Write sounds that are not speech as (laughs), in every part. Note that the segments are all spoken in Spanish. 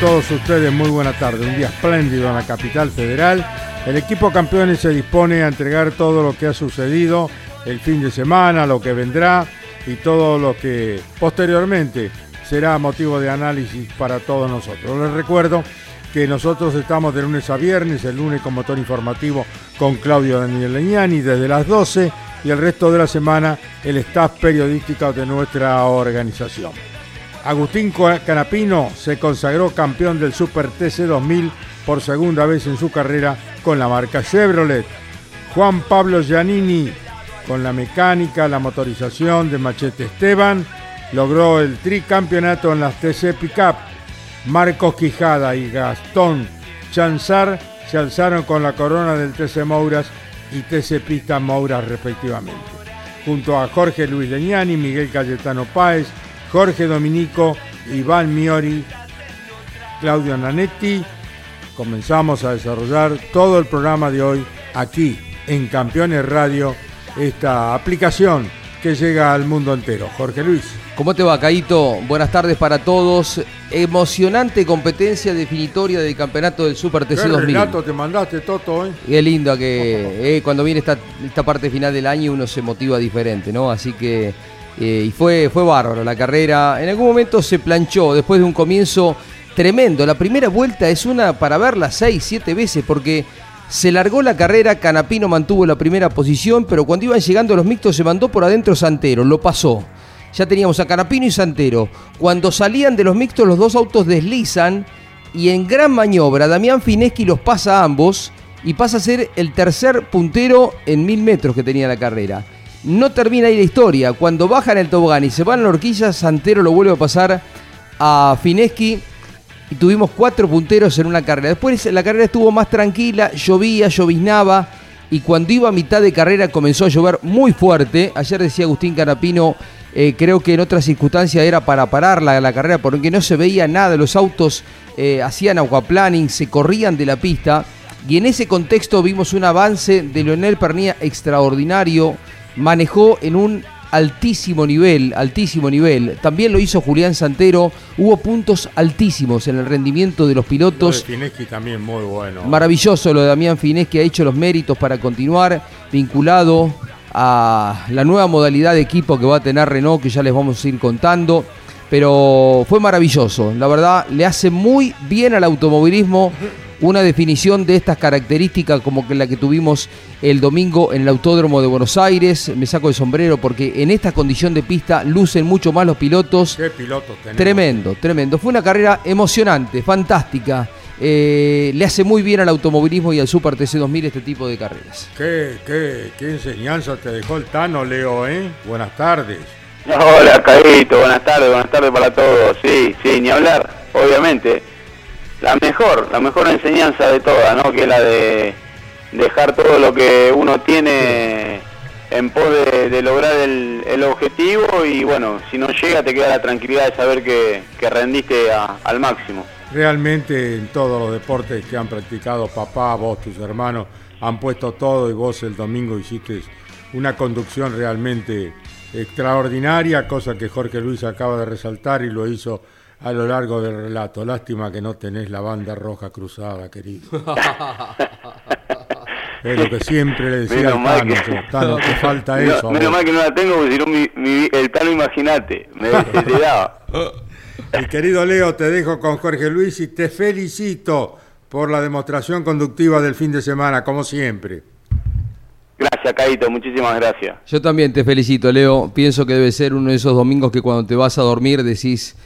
Todos ustedes muy buena tarde. Un día espléndido en la capital federal. El equipo campeones se dispone a entregar todo lo que ha sucedido el fin de semana, lo que vendrá y todo lo que posteriormente será motivo de análisis para todos nosotros. Les recuerdo que nosotros estamos de lunes a viernes, el lunes con motor informativo con Claudio Daniel Leñani desde las 12 y el resto de la semana el staff periodístico de nuestra organización. Agustín Canapino se consagró campeón del Super TC 2000 por segunda vez en su carrera con la marca Chevrolet. Juan Pablo Giannini, con la mecánica, la motorización de Machete Esteban, logró el tricampeonato en las TC Pickup. Marcos Quijada y Gastón Chanzar se alzaron con la corona del TC Mouras y TC Pista Mouras respectivamente. Junto a Jorge Luis Leñani, Miguel Cayetano Páez, Jorge Dominico, Iván Miori, Claudio Nanetti, comenzamos a desarrollar todo el programa de hoy aquí en Campeones Radio, esta aplicación que llega al mundo entero. Jorge Luis. ¿Cómo te va, Caito? Buenas tardes para todos. Emocionante competencia definitoria del campeonato del Super TC ¿Qué 2000. relato te mandaste, Toto, eh? Qué lindo que eh, cuando viene esta, esta parte final del año uno se motiva diferente, ¿no? Así que, eh, y fue, fue bárbaro la carrera. En algún momento se planchó después de un comienzo tremendo. La primera vuelta es una para verla seis, siete veces porque se largó la carrera, Canapino mantuvo la primera posición, pero cuando iban llegando los mixtos se mandó por adentro Santero, lo pasó. Ya teníamos a Canapino y Santero. Cuando salían de los mixtos los dos autos deslizan y en gran maniobra Damián Fineschi los pasa a ambos y pasa a ser el tercer puntero en mil metros que tenía la carrera. No termina ahí la historia. Cuando bajan el tobogán y se van a la horquilla, Santero lo vuelve a pasar a Fineschi y tuvimos cuatro punteros en una carrera. Después la carrera estuvo más tranquila, llovía, lloviznaba y cuando iba a mitad de carrera comenzó a llover muy fuerte. Ayer decía Agustín Canapino, eh, creo que en otras circunstancias era para parar la, la carrera porque no se veía nada, los autos eh, hacían aquaplaning, se corrían de la pista y en ese contexto vimos un avance de Leonel Pernía extraordinario, manejó en un altísimo nivel, altísimo nivel. También lo hizo Julián Santero. Hubo puntos altísimos en el rendimiento de los pilotos. Fineschi también muy bueno. Maravilloso lo de Damián Finés que ha hecho los méritos para continuar vinculado a la nueva modalidad de equipo que va a tener Renault, que ya les vamos a ir contando. Pero fue maravilloso, la verdad, le hace muy bien al automovilismo una definición de estas características como que la que tuvimos el domingo en el Autódromo de Buenos Aires. Me saco el sombrero porque en esta condición de pista lucen mucho más los pilotos. Qué pilotos tenemos. Tremendo, tremendo. Fue una carrera emocionante, fantástica. Eh, le hace muy bien al automovilismo y al Super TC 2000 este tipo de carreras. ¿Qué, qué, qué enseñanza te dejó el Tano, Leo, eh? Buenas tardes. Hola, Caíto, buenas tardes, buenas tardes para todos. Sí, sí, ni hablar, obviamente. La mejor, la mejor enseñanza de todas, ¿no? Que es la de dejar todo lo que uno tiene en pos de, lograr el, el objetivo y bueno, si no llega te queda la tranquilidad de saber que, que rendiste al máximo. Realmente en todos los deportes que han practicado papá, vos, tus hermanos, han puesto todo y vos el domingo hiciste una conducción realmente extraordinaria, cosa que Jorge Luis acaba de resaltar y lo hizo a lo largo del relato. Lástima que no tenés la banda roja cruzada, querido. (laughs) Es lo que siempre le decía Menos al mal Tano, que- yo, Tano, te (laughs) falta Menos- eso. menos vos". mal que no la tengo, porque si no mi- mi- el plano imagínate, me desheredaba. (laughs) Mi querido Leo, te dejo con Jorge Luis y te felicito por la demostración conductiva del fin de semana, como siempre. Gracias, Caito, muchísimas gracias. Yo también te felicito, Leo. Pienso que debe ser uno de esos domingos que cuando te vas a dormir decís,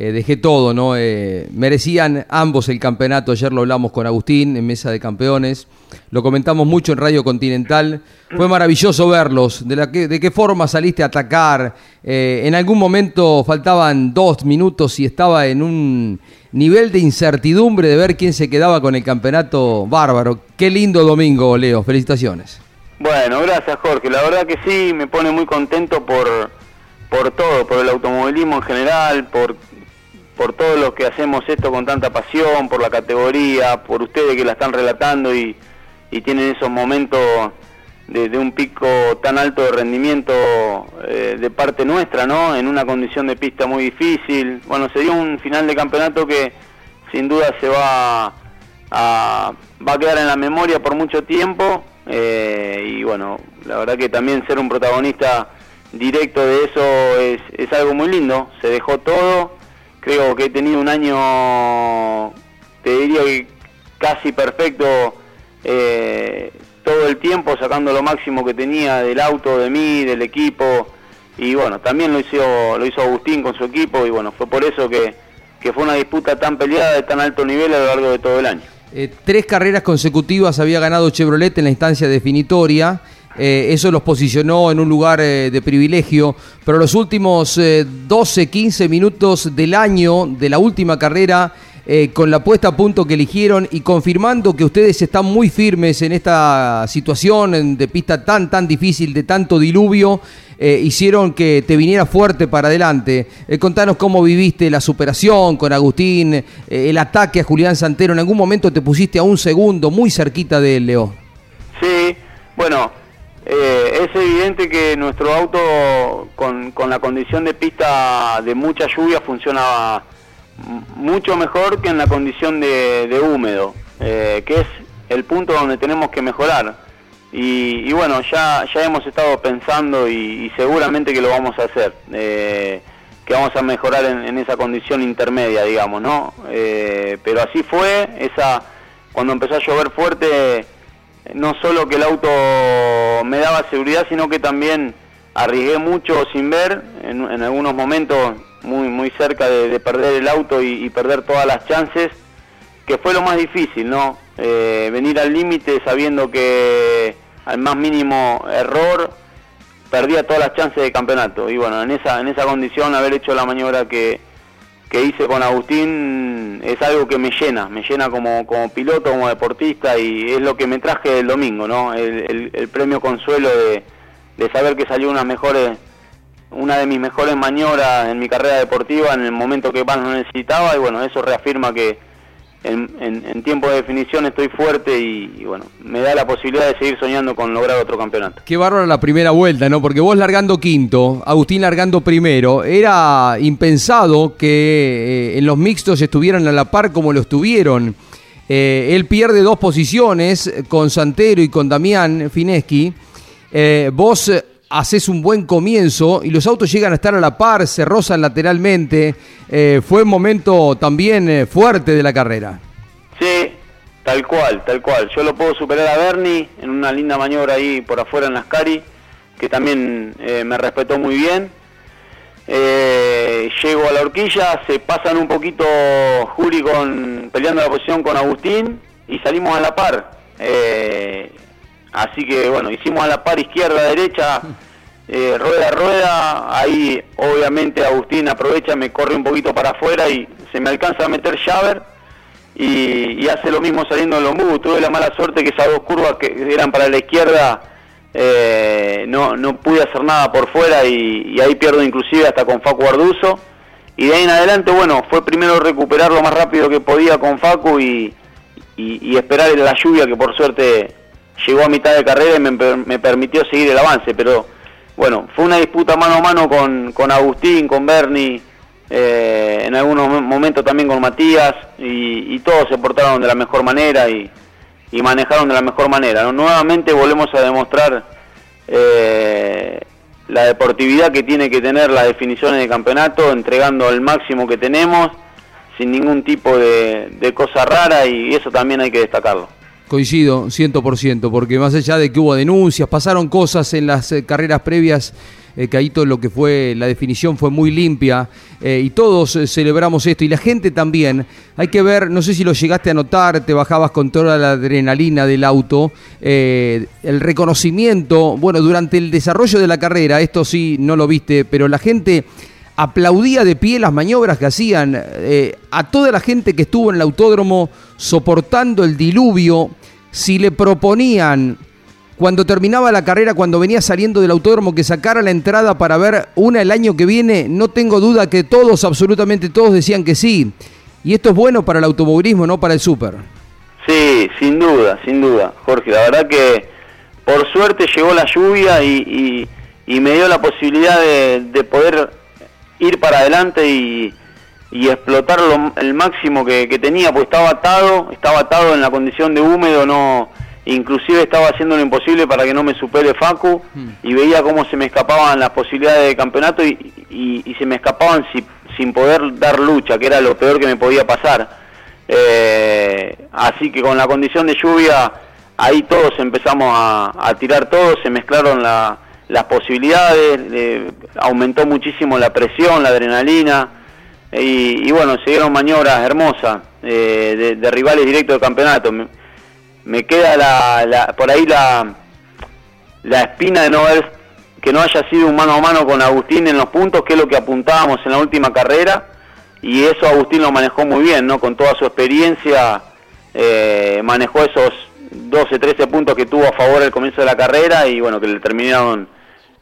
eh, dejé todo, ¿no? Eh, merecían ambos el campeonato. Ayer lo hablamos con Agustín en Mesa de Campeones. Lo comentamos mucho en Radio Continental. Fue maravilloso verlos. De, la que- de qué forma saliste a atacar. Eh, en algún momento faltaban dos minutos y estaba en un nivel de incertidumbre de ver quién se quedaba con el campeonato bárbaro. Qué lindo domingo, Leo. Felicitaciones. Bueno, gracias Jorge. La verdad que sí, me pone muy contento por, por todo, por el automovilismo en general, por, por todo lo que hacemos esto con tanta pasión, por la categoría, por ustedes que la están relatando y, tienen esos momentos de, un pico tan alto de rendimiento eh, de parte nuestra, ¿no? En una condición de pista muy difícil. Bueno, se dio un final de campeonato que sin duda se va a, va a quedar en la memoria por mucho tiempo eh, y bueno, la verdad que también ser un protagonista directo de eso es, es algo muy lindo, se dejó todo, creo que he tenido un año, te diría que casi perfecto eh, todo el tiempo, sacando lo máximo que tenía del auto, de mí, del equipo y bueno, también lo hizo, lo hizo Agustín con su equipo y bueno, fue por eso que, que fue una disputa tan peleada de tan alto nivel a lo largo de todo el año. Eh, tres carreras consecutivas había ganado Chevrolet en la instancia definitoria. Eh, eso los posicionó en un lugar eh, de privilegio. Pero los últimos eh, 12, 15 minutos del año, de la última carrera, eh, con la puesta a punto que eligieron y confirmando que ustedes están muy firmes en esta situación de pista tan, tan difícil, de tanto diluvio, hicieron que te viniera fuerte para adelante. Contanos cómo viviste la superación con Agustín, el ataque a Julián Santero. En algún momento te pusiste a un segundo, muy cerquita de él, Leo. Sí, bueno, eh, es evidente que nuestro auto con, la condición de pista de mucha lluvia funcionaba m- mucho mejor que en la condición de, de húmedo, eh, que es el punto donde tenemos que mejorar. Y, y bueno, ya, ya hemos estado pensando y, y seguramente que lo vamos a hacer, eh, que vamos a mejorar en, en esa condición intermedia, digamos, ¿no? Eh, pero así fue, esa cuando empezó a llover fuerte, no solo que el auto me daba seguridad, sino que también arriesgué mucho sin ver, en, algunos momentos muy, muy cerca de, de perder el auto y, y perder todas las chances, que fue lo más difícil, ¿no? Eh, venir al límite sabiendo que al más mínimo error perdía todas las chances de campeonato. Y bueno, en esa, en esa condición haber hecho la maniobra que, que hice con Agustín es algo que me llena, me llena como, como piloto, como deportista y es lo que me traje el domingo, ¿no? El, premio consuelo de, saber que salió una mejores, una de mis mejores maniobras en mi carrera deportiva en el momento que más lo necesitaba y bueno, eso reafirma que en, tiempo de definición estoy fuerte y, bueno, me da la posibilidad de seguir soñando con lograr otro campeonato. Qué bárbaro la primera vuelta, ¿no? Porque vos largando quinto, Agustín largando primero, era impensado que eh, en los mixtos estuvieran a la par como lo estuvieron. Eh, él pierde dos posiciones con Santero y con Damián Fineschi. Eh, vos haces un buen comienzo y los autos llegan a estar a la par, se rozan lateralmente. Eh, fue un momento también eh, fuerte de la carrera. Sí, tal cual, tal cual. Yo lo puedo superar a Bernie en una linda maniobra ahí por afuera en las Cari, que también eh, me respetó muy bien. Llego a la horquilla, se pasan un poquito Juli con, peleando la posición con Agustín y salimos a la par. Así que bueno, hicimos a la par izquierda, derecha, eh, rueda rueda. Ahí obviamente Agustín aprovecha, me corre un poquito para afuera y se me alcanza a meter Javer y, y hace lo mismo saliendo en Lombú. Tuve la mala suerte que esas dos curvas que eran para la izquierda eh, no, no pude hacer nada por fuera y, y ahí pierdo inclusive hasta con Facu Arduzo. Y de ahí en adelante, bueno, fue primero recuperar lo más rápido que podía con Facu y, y, y esperar la lluvia que por suerte llegó a mitad de carrera y me, per- me permitió seguir el avance. Pero bueno, fue una disputa mano a mano con, con Agustín, con Bernie, eh, en algunos mo- momentos también con Matías y, todos se portaron de la mejor manera y, y manejaron de la mejor manera. Nuevamente volvemos a demostrar eh, la deportividad que tiene que tener las definiciones de campeonato, entregando el máximo que tenemos, sin ningún tipo de cosa rara y eso también hay que destacarlo. Coincido 100%, porque más allá de que hubo denuncias, pasaron cosas en las eh, carreras previas, eh, todo lo que fue la definición fue muy limpia, eh, y todos eh, celebramos esto, y la gente también. Hay que ver, no sé si lo llegaste a notar, te bajabas con toda la adrenalina del auto, el reconocimiento, bueno, durante el desarrollo de la carrera, esto sí no lo viste, pero la gente aplaudía de pie las maniobras que hacían eh, a toda la gente que estuvo en el autódromo soportando el diluvio, si le proponían cuando terminaba la carrera, cuando venía saliendo del autódromo, que sacara la entrada para ver una el año que viene, no tengo duda que todos, absolutamente todos decían que sí. Y esto es bueno para el automovilismo, no para el súper. Sí, sin duda, sin duda, Jorge. La verdad que por suerte llegó la lluvia y, me dio la posibilidad de poder ir para adelante y, y explotar lo- el máximo que, que tenía, pues estaba atado, estaba atado en la condición de húmedo, no inclusive estaba haciendo lo imposible para que no me supere Facu y veía cómo se me escapaban las posibilidades de campeonato y, y- y se me escapaban si- sin poder dar lucha, que era lo peor que me podía pasar. Eh, así que con la condición de lluvia, ahí todos empezamos a, a tirar todos, se mezclaron la- las posibilidades, eh, aumentó muchísimo la presión, la adrenalina, y, bueno, se dieron maniobras hermosas eh, de, rivales directos del campeonato. Me, me queda la, la- por ahí la, la espina de no haber, que no haya sido un mano a mano con Agustín en los puntos, que es lo que apuntábamos en la última carrera, y eso Agustín lo manejó muy bien, ¿no? Con toda su experiencia, eh, manejó esos 12, 13 puntos que tuvo a favor al comienzo de la carrera y bueno, que le terminaron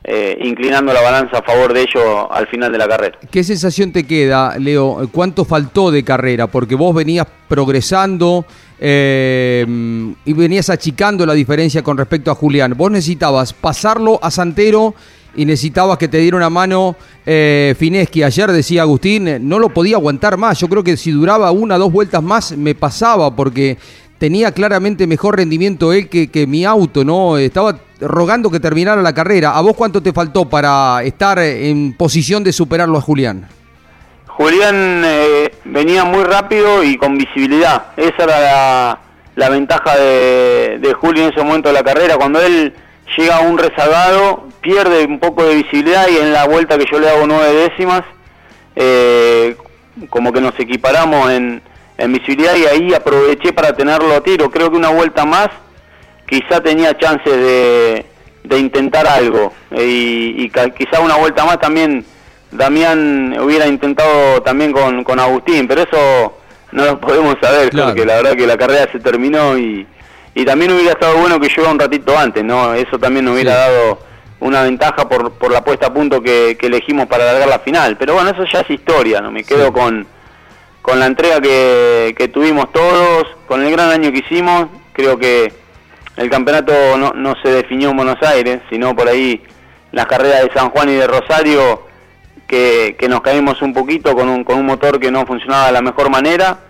eh, inclinando la balanza a favor de ellos al final de la carrera. ¿Qué sensación te queda, Leo? ¿Cuánto faltó de carrera? Porque vos venías progresando eh, y venías achicando la diferencia con respecto a Julián. Vos necesitabas pasarlo a Santero y necesitabas que te diera una mano eh, Fineschi. Ayer decía Agustín, eh, no lo podía aguantar más. Yo creo que si duraba una o dos vueltas más me pasaba porque tenía claramente mejor rendimiento él que, que mi auto, ¿no? Estaba rogando que terminara la carrera. ¿A vos cuánto te faltó para estar en posición de superarlo a Julián? Julián eh, venía muy rápido y con visibilidad. Esa era la, la ventaja de, de Julio en ese momento de la carrera. Cuando él llega a un rezagado, pierde un poco de visibilidad y en la vuelta que yo le hago nueve décimas, eh, como que nos equiparamos en, en visibilidad y ahí aproveché para tenerlo a tiro. Creo que una vuelta más quizá tenía chances de, de intentar algo eh, y, y quizá una vuelta más también Damián hubiera intentado también con, con Agustín, pero eso no lo podemos saber, Claro. porque la verdad que la carrera se terminó y, y también hubiera estado bueno que llueva un ratito antes, ¿no? Eso también nos hubiera Sí. dado una ventaja por, por la puesta a punto que, que elegimos para alargar la final. Pero bueno, eso ya es historia, ¿no? Me quedo Sí. con, con la entrega que, que tuvimos todos, con el gran año que hicimos. Creo que el campeonato no, no se definió en Buenos Aires, sino por ahí las carreras de San Juan y de Rosario, que, que nos caímos un poquito con un, con un motor que no funcionaba de la mejor manera.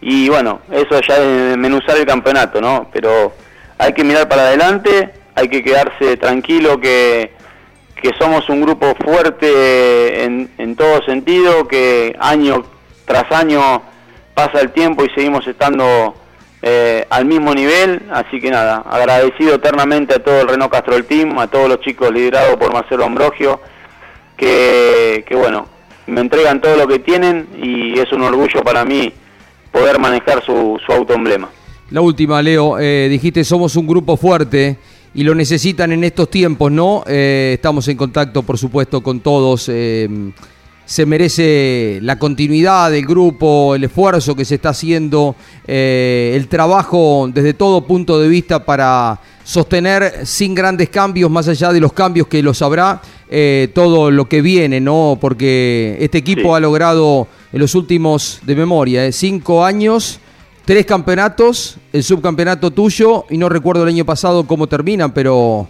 Y bueno, eso ya es desmenuzar el campeonato, ¿no? Pero hay que mirar para adelante, hay que quedarse tranquilo que, que somos un grupo fuerte en, en todo sentido, que año tras año pasa el tiempo y seguimos estando eh, al mismo nivel, así que nada, agradecido eternamente a todo el Renault Castrol Team, a todos los chicos liderados por Marcelo Ambrogio, que, bueno, me entregan todo lo que tienen y es un orgullo para mí poder manejar su, su auto emblema. La última, Leo, eh, dijiste somos un grupo fuerte y lo necesitan en estos tiempos, ¿no? Eh, estamos en contacto, por supuesto, con todos. Se merece la continuidad del grupo, el esfuerzo que se está haciendo, eh, el trabajo desde todo punto de vista para sostener sin grandes cambios, más allá de los cambios que los habrá, eh, todo lo que viene, ¿no? Porque este equipo Sí. ha logrado en los últimos, de memoria, eh, cinco años, tres campeonatos, el subcampeonato tuyo, y no recuerdo el año pasado cómo terminan, pero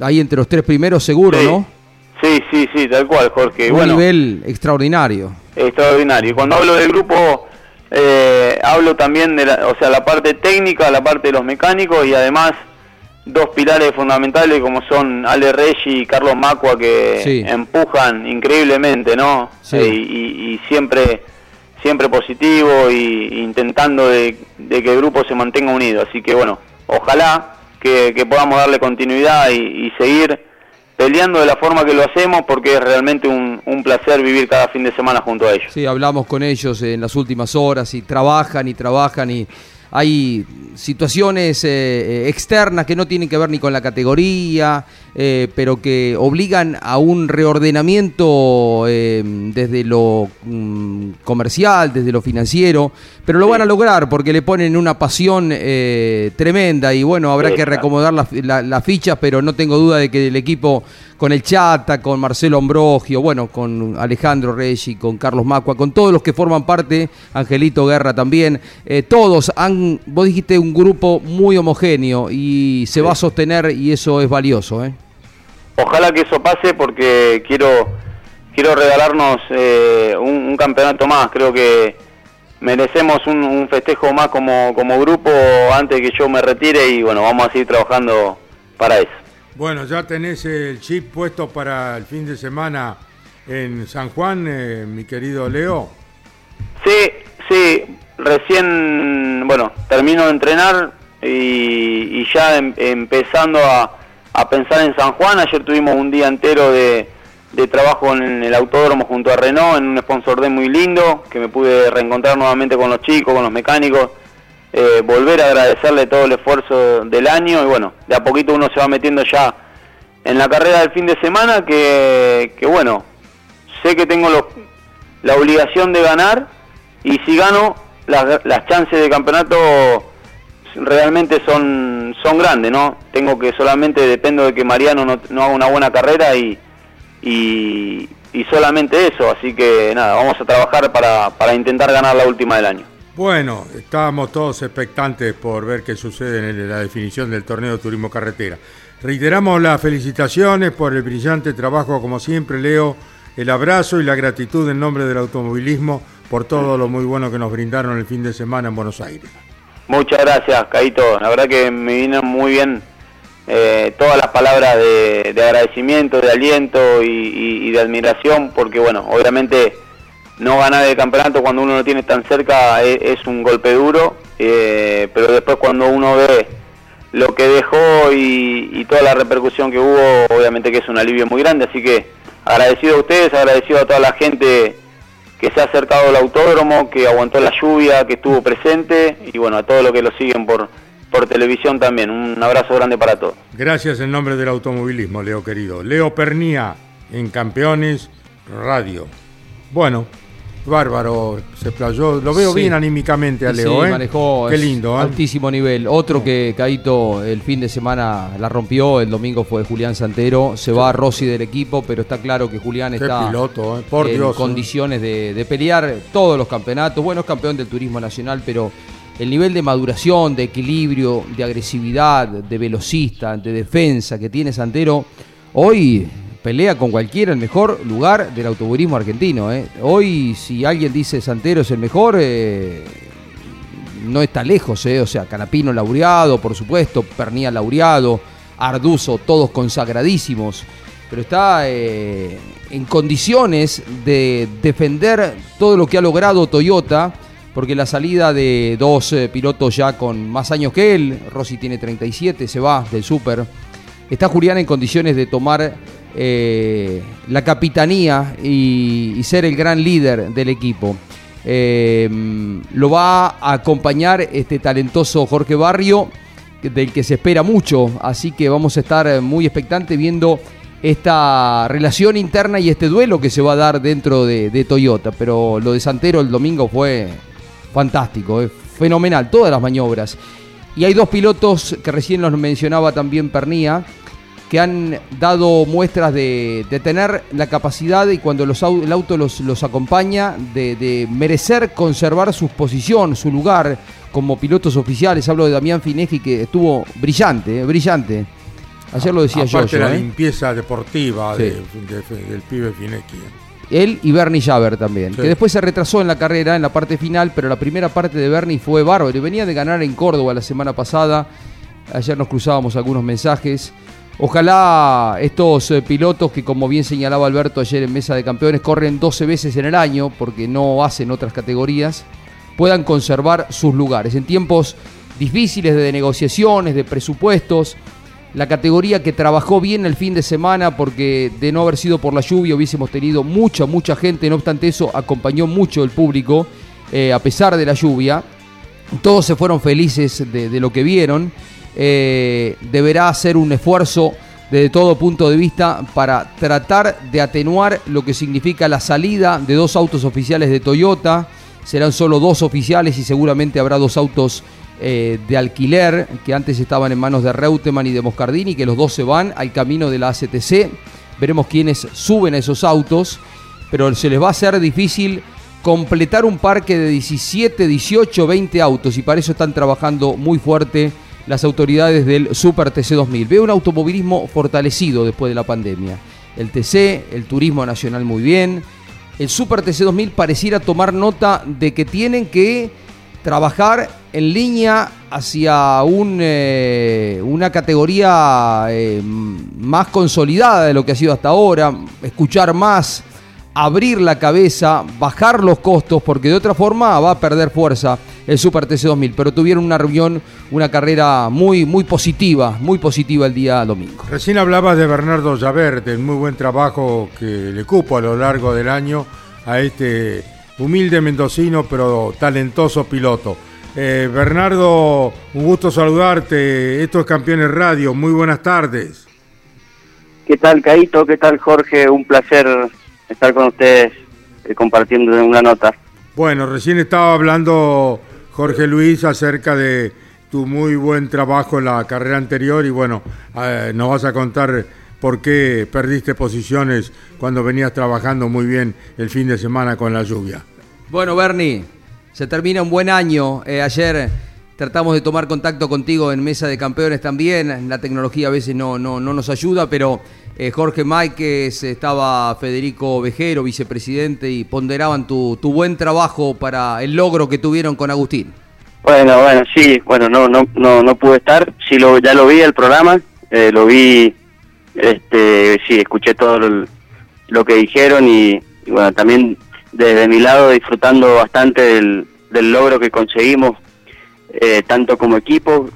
ahí entre los tres primeros seguro, Sí. ¿no? Sí, sí, sí, tal cual, Jorge. Un bueno, nivel extraordinario. extraordinario. Y cuando hablo del grupo, eh, hablo también de la, o sea, la parte técnica, la parte de los mecánicos y además dos pilares fundamentales como son Ale Reggi y Carlos Macua que Sí. empujan increíblemente, ¿no? Sí. Eh, y, y siempre siempre positivo y intentando de, de que el grupo se mantenga unido. Así que bueno, ojalá que, que podamos darle continuidad y, y seguir peleando de la forma que lo hacemos porque es realmente un, placer vivir cada fin de semana junto a ellos. Sí, hablamos con ellos en las últimas horas y trabajan y trabajan y hay situaciones eh, eh, externas que no tienen que ver ni con la categoría, eh, pero que obligan a un reordenamiento eh, desde lo mm, comercial, desde lo financiero, pero lo van a lograr porque le ponen una pasión tremenda y bueno, habrá Sí, que reacomodar las la- las fichas, pero no tengo duda de que el equipo con el Chata, con Marcelo Ambrogio, bueno, con Alejandro Reggi, con Carlos Macua, con todos los que forman parte, Angelito Guerra también, todos han, vos dijiste, un grupo muy homogéneo y se va a sostener y eso es valioso, ¿eh? Ojalá que eso pase porque quiero quiero regalarnos eh, un, un campeonato más. Creo que merecemos un, un festejo más como, como grupo antes de que yo me retire y bueno, vamos a seguir trabajando para eso. Bueno, ya tenés el chip puesto para el fin de semana en San Juan, eh, mi querido Leo. Sí, sí, recién, bueno, termino de entrenar y, ya em- empezando a, a pensar en San Juan. Ayer tuvimos un día entero de, de trabajo en el autódromo junto a Renault, en un sponsor day muy lindo, que me pude reencontrar nuevamente con los chicos, con los mecánicos, eh, volver a agradecerle todo el esfuerzo del año y bueno, de a poquito uno se va metiendo ya en la carrera del fin de semana que, que bueno, sé que tengo los, la obligación de ganar y si gano las, las chances de campeonato realmente son son grandes no tengo que solamente dependo de que Mariano no, haga una buena carrera y, y y solamente eso. Así que nada vamos a trabajar para, para intentar ganar la última del año. Bueno, estábamos todos expectantes por ver qué sucede en la definición del torneo de turismo carretera. Reiteramos las felicitaciones por el brillante trabajo, como siempre, Leo, el abrazo y la gratitud en nombre del automovilismo por todo lo muy bueno que nos brindaron el fin de semana en Buenos Aires. Muchas gracias, Caito. La verdad que me vienen muy bien eh, todas las palabras de, de agradecimiento, de aliento y, de admiración, porque bueno, obviamente no ganar el campeonato cuando uno lo tiene tan cerca es, un golpe duro, eh, pero después cuando uno ve lo que dejó y toda la repercusión que hubo, obviamente que es un alivio muy grande, así que agradecido a ustedes, agradecido a toda la gente que se ha acercado al autódromo, que aguantó la lluvia, que estuvo presente y bueno, a todos los que lo siguen por, por televisión también. Un abrazo grande para todos. Gracias en nombre del automovilismo, Leo querido. Leo Pernía en Campeones Radio. Bueno, bárbaro, se playó. Lo veo Sí. bien anímicamente a Sí, Leo, ¿eh? manejó Qué lindo, ¿eh? altísimo nivel. Otro que Caito el fin de semana la rompió, el domingo fue Julián Santero. Se va Rossi del equipo, pero está claro que Julián Qué está piloto, ¿eh? Por en Dios, ¿eh? condiciones de, de pelear todos los campeonatos. Bueno, es campeón del turismo nacional, pero el nivel de maduración, de equilibrio, de agresividad, de velocista, de defensa que tiene Santero, hoy pelea con cualquiera el mejor lugar del automovilismo argentino. ¿eh? Hoy, si alguien dice Santero es el mejor, eh, no está lejos, ¿eh? o sea, Canapino laureado, por supuesto, Pernía laureado, Arduzo, todos consagradísimos, pero está en condiciones de defender todo lo que ha logrado Toyota, porque la salida de dos pilotos ya con más años que él, Rossi tiene 37, se va del Super, está Julián en condiciones de tomar eh, la capitanía y, ser el gran líder del equipo. Eh, lo va a acompañar este talentoso Jorge Barrio, del que se espera mucho, así que vamos a estar muy expectantes viendo esta relación interna y este duelo que se va a dar dentro de, de Toyota. Pero lo de Santero el domingo fue fantástico, eh, fenomenal, todas las maniobras. Y hay dos pilotos que recién los mencionaba también Pernía, que han dado muestras de, de tener la capacidad y cuando los, el auto los, los acompaña, de, de merecer conservar su posición, su lugar como pilotos oficiales. Hablo de Damián Fineski que estuvo brillante, eh, brillante. Ayer lo decía yo. Aparte la limpieza deportiva Sí. de- de- del pibe Finecchi. Él y Bernie Javer también. Sí. Que después se retrasó en la carrera, en la parte final, pero la primera parte de Bernie fue bárbaro. Y venía de ganar en Córdoba la semana pasada. Ayer nos cruzábamos algunos mensajes. Ojalá estos eh, pilotos que, como bien señalaba Alberto ayer en Mesa de Campeones, corren 12 veces en el año, porque no hacen otras categorías, puedan conservar sus lugares. En tiempos difíciles de negociaciones, de presupuestos, la categoría que trabajó bien el fin de semana porque de no haber sido por la lluvia hubiésemos tenido mucha, mucha gente, no obstante eso acompañó mucho el público eh, a pesar de la lluvia. Todos se fueron felices de, de lo que vieron. Eh, deberá hacer un esfuerzo desde todo punto de vista para tratar de atenuar lo que significa la salida de dos autos oficiales de Toyota. Serán solo dos oficiales y seguramente habrá dos autos eh, de alquiler que antes estaban en manos de Reutemann y de Moscardini, que los dos se van al camino de la ACTC. Veremos quiénes suben a esos autos, pero se les va a hacer difícil completar un parque de 17, 18, 20 autos y para eso están trabajando muy fuerte las autoridades del Super TC 2000. Veo un automovilismo fortalecido después de la pandemia. El TC, el turismo nacional muy bien. El Super TC 2000 pareciera tomar nota de que tienen que trabajar en línea hacia eh, una categoría eh, más consolidada de lo que ha sido hasta ahora, escuchar más, abrir la cabeza, bajar los costos, porque de otra forma va a perder fuerza el Super TC 2000. Pero tuvieron una reunión, una carrera muy, muy positiva, muy positiva el día domingo. Recién hablabas de Bernardo Javert, del muy buen trabajo que le cupo a lo largo del año a este humilde mendocino pero talentoso piloto. Eh, Bernardo, un gusto saludarte. Esto es Campeones Radio. Muy buenas tardes. ¿Qué tal, Caito? ¿Qué tal, Jorge? Un placer estar con ustedes eh, compartiendo una nota. Bueno, recién estaba hablando Jorge Luis acerca de tu muy buen trabajo en la carrera anterior y bueno, eh, nos vas a contar por qué perdiste posiciones cuando venías trabajando muy bien el fin de semana con la lluvia. Bueno, Bernie, se termina un buen año. Eh, ayer tratamos de tomar contacto contigo en Mesa de Campeones también. La tecnología a veces no, no, no nos ayuda, pero eh, Jorge Máquez, estaba Federico Vejero, vicepresidente, y ponderaban tu, tu buen trabajo para el logro que tuvieron con Agustín. Bueno, bueno, sí, bueno, no, no, no, no pude estar. Sí, lo, ya lo vi el programa, eh, lo vi, este, sí, escuché todo lo, que dijeron y, y bueno, también desde mi lado disfrutando bastante del, del logro que conseguimos, eh, tanto como equipo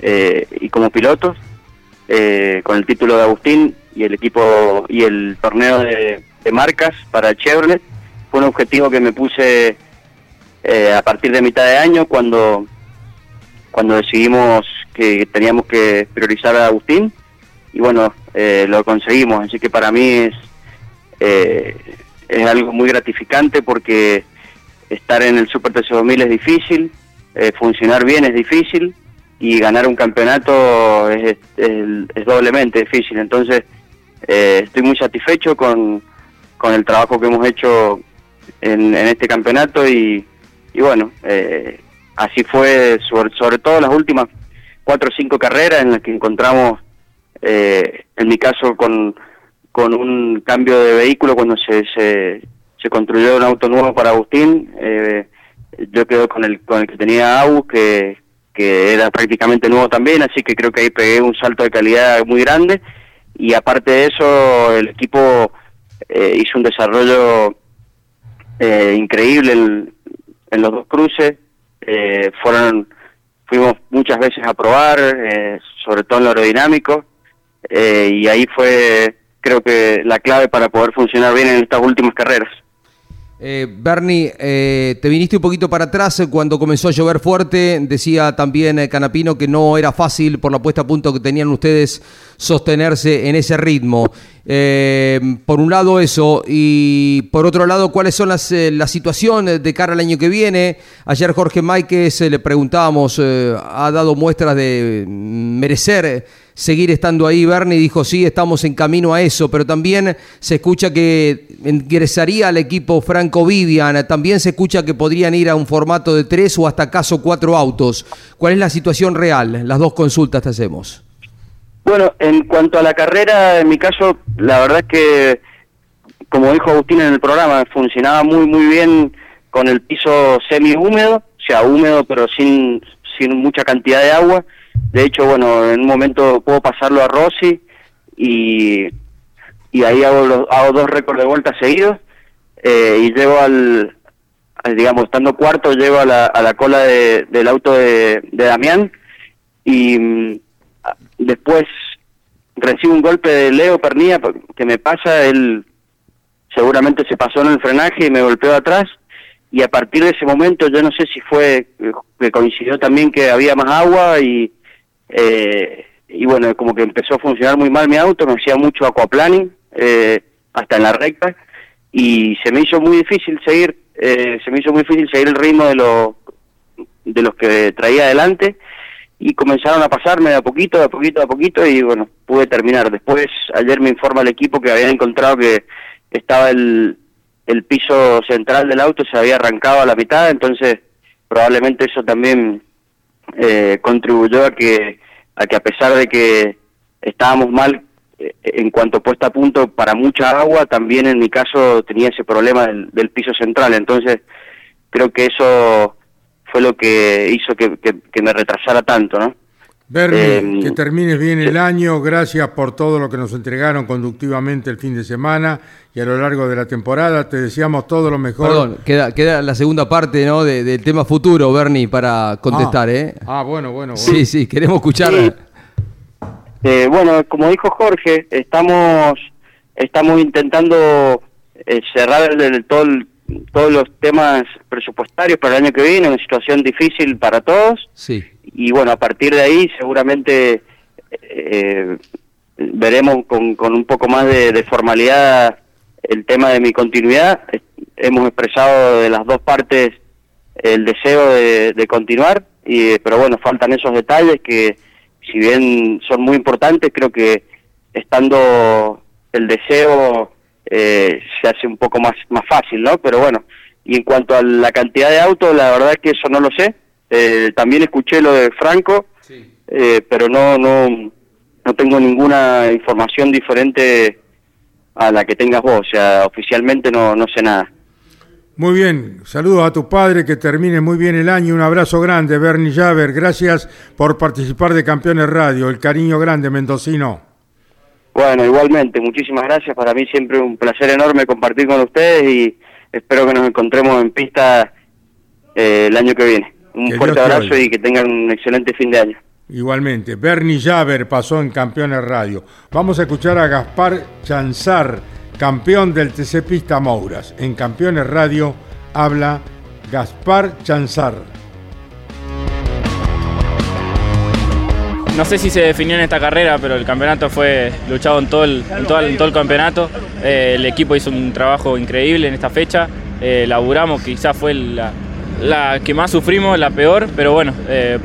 eh, y como pilotos, eh, con el título de Agustín y el equipo y el torneo de, marcas para Chevrolet. Fue un objetivo que me puse eh, a partir de mitad de año cuando cuando decidimos que teníamos que priorizar a Agustín. Y bueno eh, lo conseguimos. Así que para mí es eh, es algo muy gratificante porque estar en el Super TC 2000 es difícil eh, funcionar bien es difícil y ganar un campeonato es, es, es doblemente difícil. Entonces eh, estoy muy satisfecho con, con el trabajo que hemos hecho en, en este campeonato y, bueno, eh, así fue sobre, todo las últimas cuatro o cinco carreras en las que encontramos, eh, en mi caso, con, con un cambio de vehículo cuando se, se, se construyó un auto nuevo para Agustín. Eh, yo quedo con el, con el que tenía Agus, que, que era prácticamente nuevo también, así que creo que ahí pegué un salto de calidad muy grande. Y aparte de eso, el equipo eh, hizo un desarrollo eh, increíble en, en los dos cruces. Eh, fueron fuimos muchas veces a probar, eh, sobre todo en lo aerodinámico, eh, y ahí fue creo que la clave para poder funcionar bien en estas últimas carreras. Eh, Bernie, eh, te viniste un poquito para atrás cuando comenzó a llover fuerte. Decía también eh, Canapino que no era fácil por la puesta a punto que tenían ustedes sostenerse en ese ritmo. Eh, por un lado eso y por otro lado cuáles son las, eh, las situaciones de cara al año que viene. Ayer Jorge eh, le preguntábamos, eh, ha dado muestras de merecer seguir estando ahí. Bernie dijo, sí, estamos en camino a eso, pero también se escucha que ingresaría al equipo Franco Vivian, también se escucha que podrían ir a un formato de tres o hasta caso cuatro autos. ¿Cuál es la situación real? Las dos consultas te hacemos. Bueno, en cuanto a la carrera, en mi caso, la verdad es que, como dijo Agustín en el programa, funcionaba muy, muy bien con el piso semi-húmedo, o sea, húmedo pero sin, sin mucha cantidad de agua. De hecho, bueno, en un momento puedo pasarlo a Rossi y, ahí hago, los- hago dos récords de vuelta seguidos eh, y llego al, digamos, estando cuarto, llego a la, a la cola de- del auto de, de Damián y mm, después recibo un golpe de Leo Pernilla que me pasa, él seguramente se pasó en el frenaje y me golpeó atrás y a partir de ese momento yo no sé si fue eh, que coincidió también que había más agua y eh, y bueno como que empezó a funcionar muy mal mi auto me hacía mucho aquaplaning eh, hasta en la recta y se me hizo muy difícil seguir eh, se me hizo muy difícil seguir el ritmo de los de los que traía adelante y comenzaron a pasarme de a poquito, de a poquito, de a poquito y bueno, pude terminar. Después, ayer me informa el equipo que habían encontrado que estaba el, el piso central del auto, se había arrancado a la mitad, entonces probablemente eso también eh, contribuyó a que, a que a pesar de que estábamos mal eh, en cuanto puesta a punto para mucha agua, también en mi caso tenía ese problema del, del piso central, entonces creo que eso fue lo que hizo que, que- que me retrasara tanto, ¿no? Bernie, Eh, que termines bien el año, gracias por todo lo que nos entregaron conductivamente el fin de semana y a lo largo de la temporada. Te deseamos todo lo mejor. Perdón, queda, queda la segunda parte ¿no? de- del tema futuro, Bernie, para contestar. ah, ¿eh? Ah, bueno, bueno, bueno. Sí, sí, queremos escuchar. Sí. Eh, bueno, como dijo Jorge, estamos estamos intentando eh, cerrar el- el- todo el- todos los temas presupuestarios para el año que viene, una situación difícil para todos. Sí. Y bueno, a partir de ahí seguramente eh, veremos con, con un poco más de, de formalidad el tema de mi continuidad. Hemos expresado de las dos partes el deseo de, de continuar, y, pero bueno, faltan esos detalles que si bien son muy importantes, creo que estando el deseo eh, se hace un poco más, más fácil, ¿no? Pero bueno, y en cuanto a la cantidad de autos, la verdad es que eso no lo sé. Eh, también escuché lo de Franco, eh, pero no, no, no tengo ninguna información diferente a la que tengas vos. O sea, oficialmente no, no sé nada. Muy bien, saludos a tu padre, que termine muy bien el año. Un abrazo grande, Bernie Javer. Gracias por participar de Campeones Radio. El cariño grande, mendocino. Bueno, igualmente, muchísimas gracias. Para mí siempre un placer enorme compartir con ustedes y espero que nos encontremos en pista eh, el año que viene. Un Que fuerte abrazo y que tengan un excelente fin de año. Igualmente, Bernie Javer pasó en Campeones Radio. Vamos a escuchar a Gaspar Chanzar, campeón del TC Pista Mouras. En Campeones Radio habla Gaspar Chanzar. No sé si se definió en esta carrera, pero el campeonato fue luchado en todo el, en todo el, en todo el campeonato. Eh, el equipo hizo un trabajo increíble en esta fecha. Eh, laburamos, quizás fue la, la que más sufrimos, la peor, pero bueno, eh,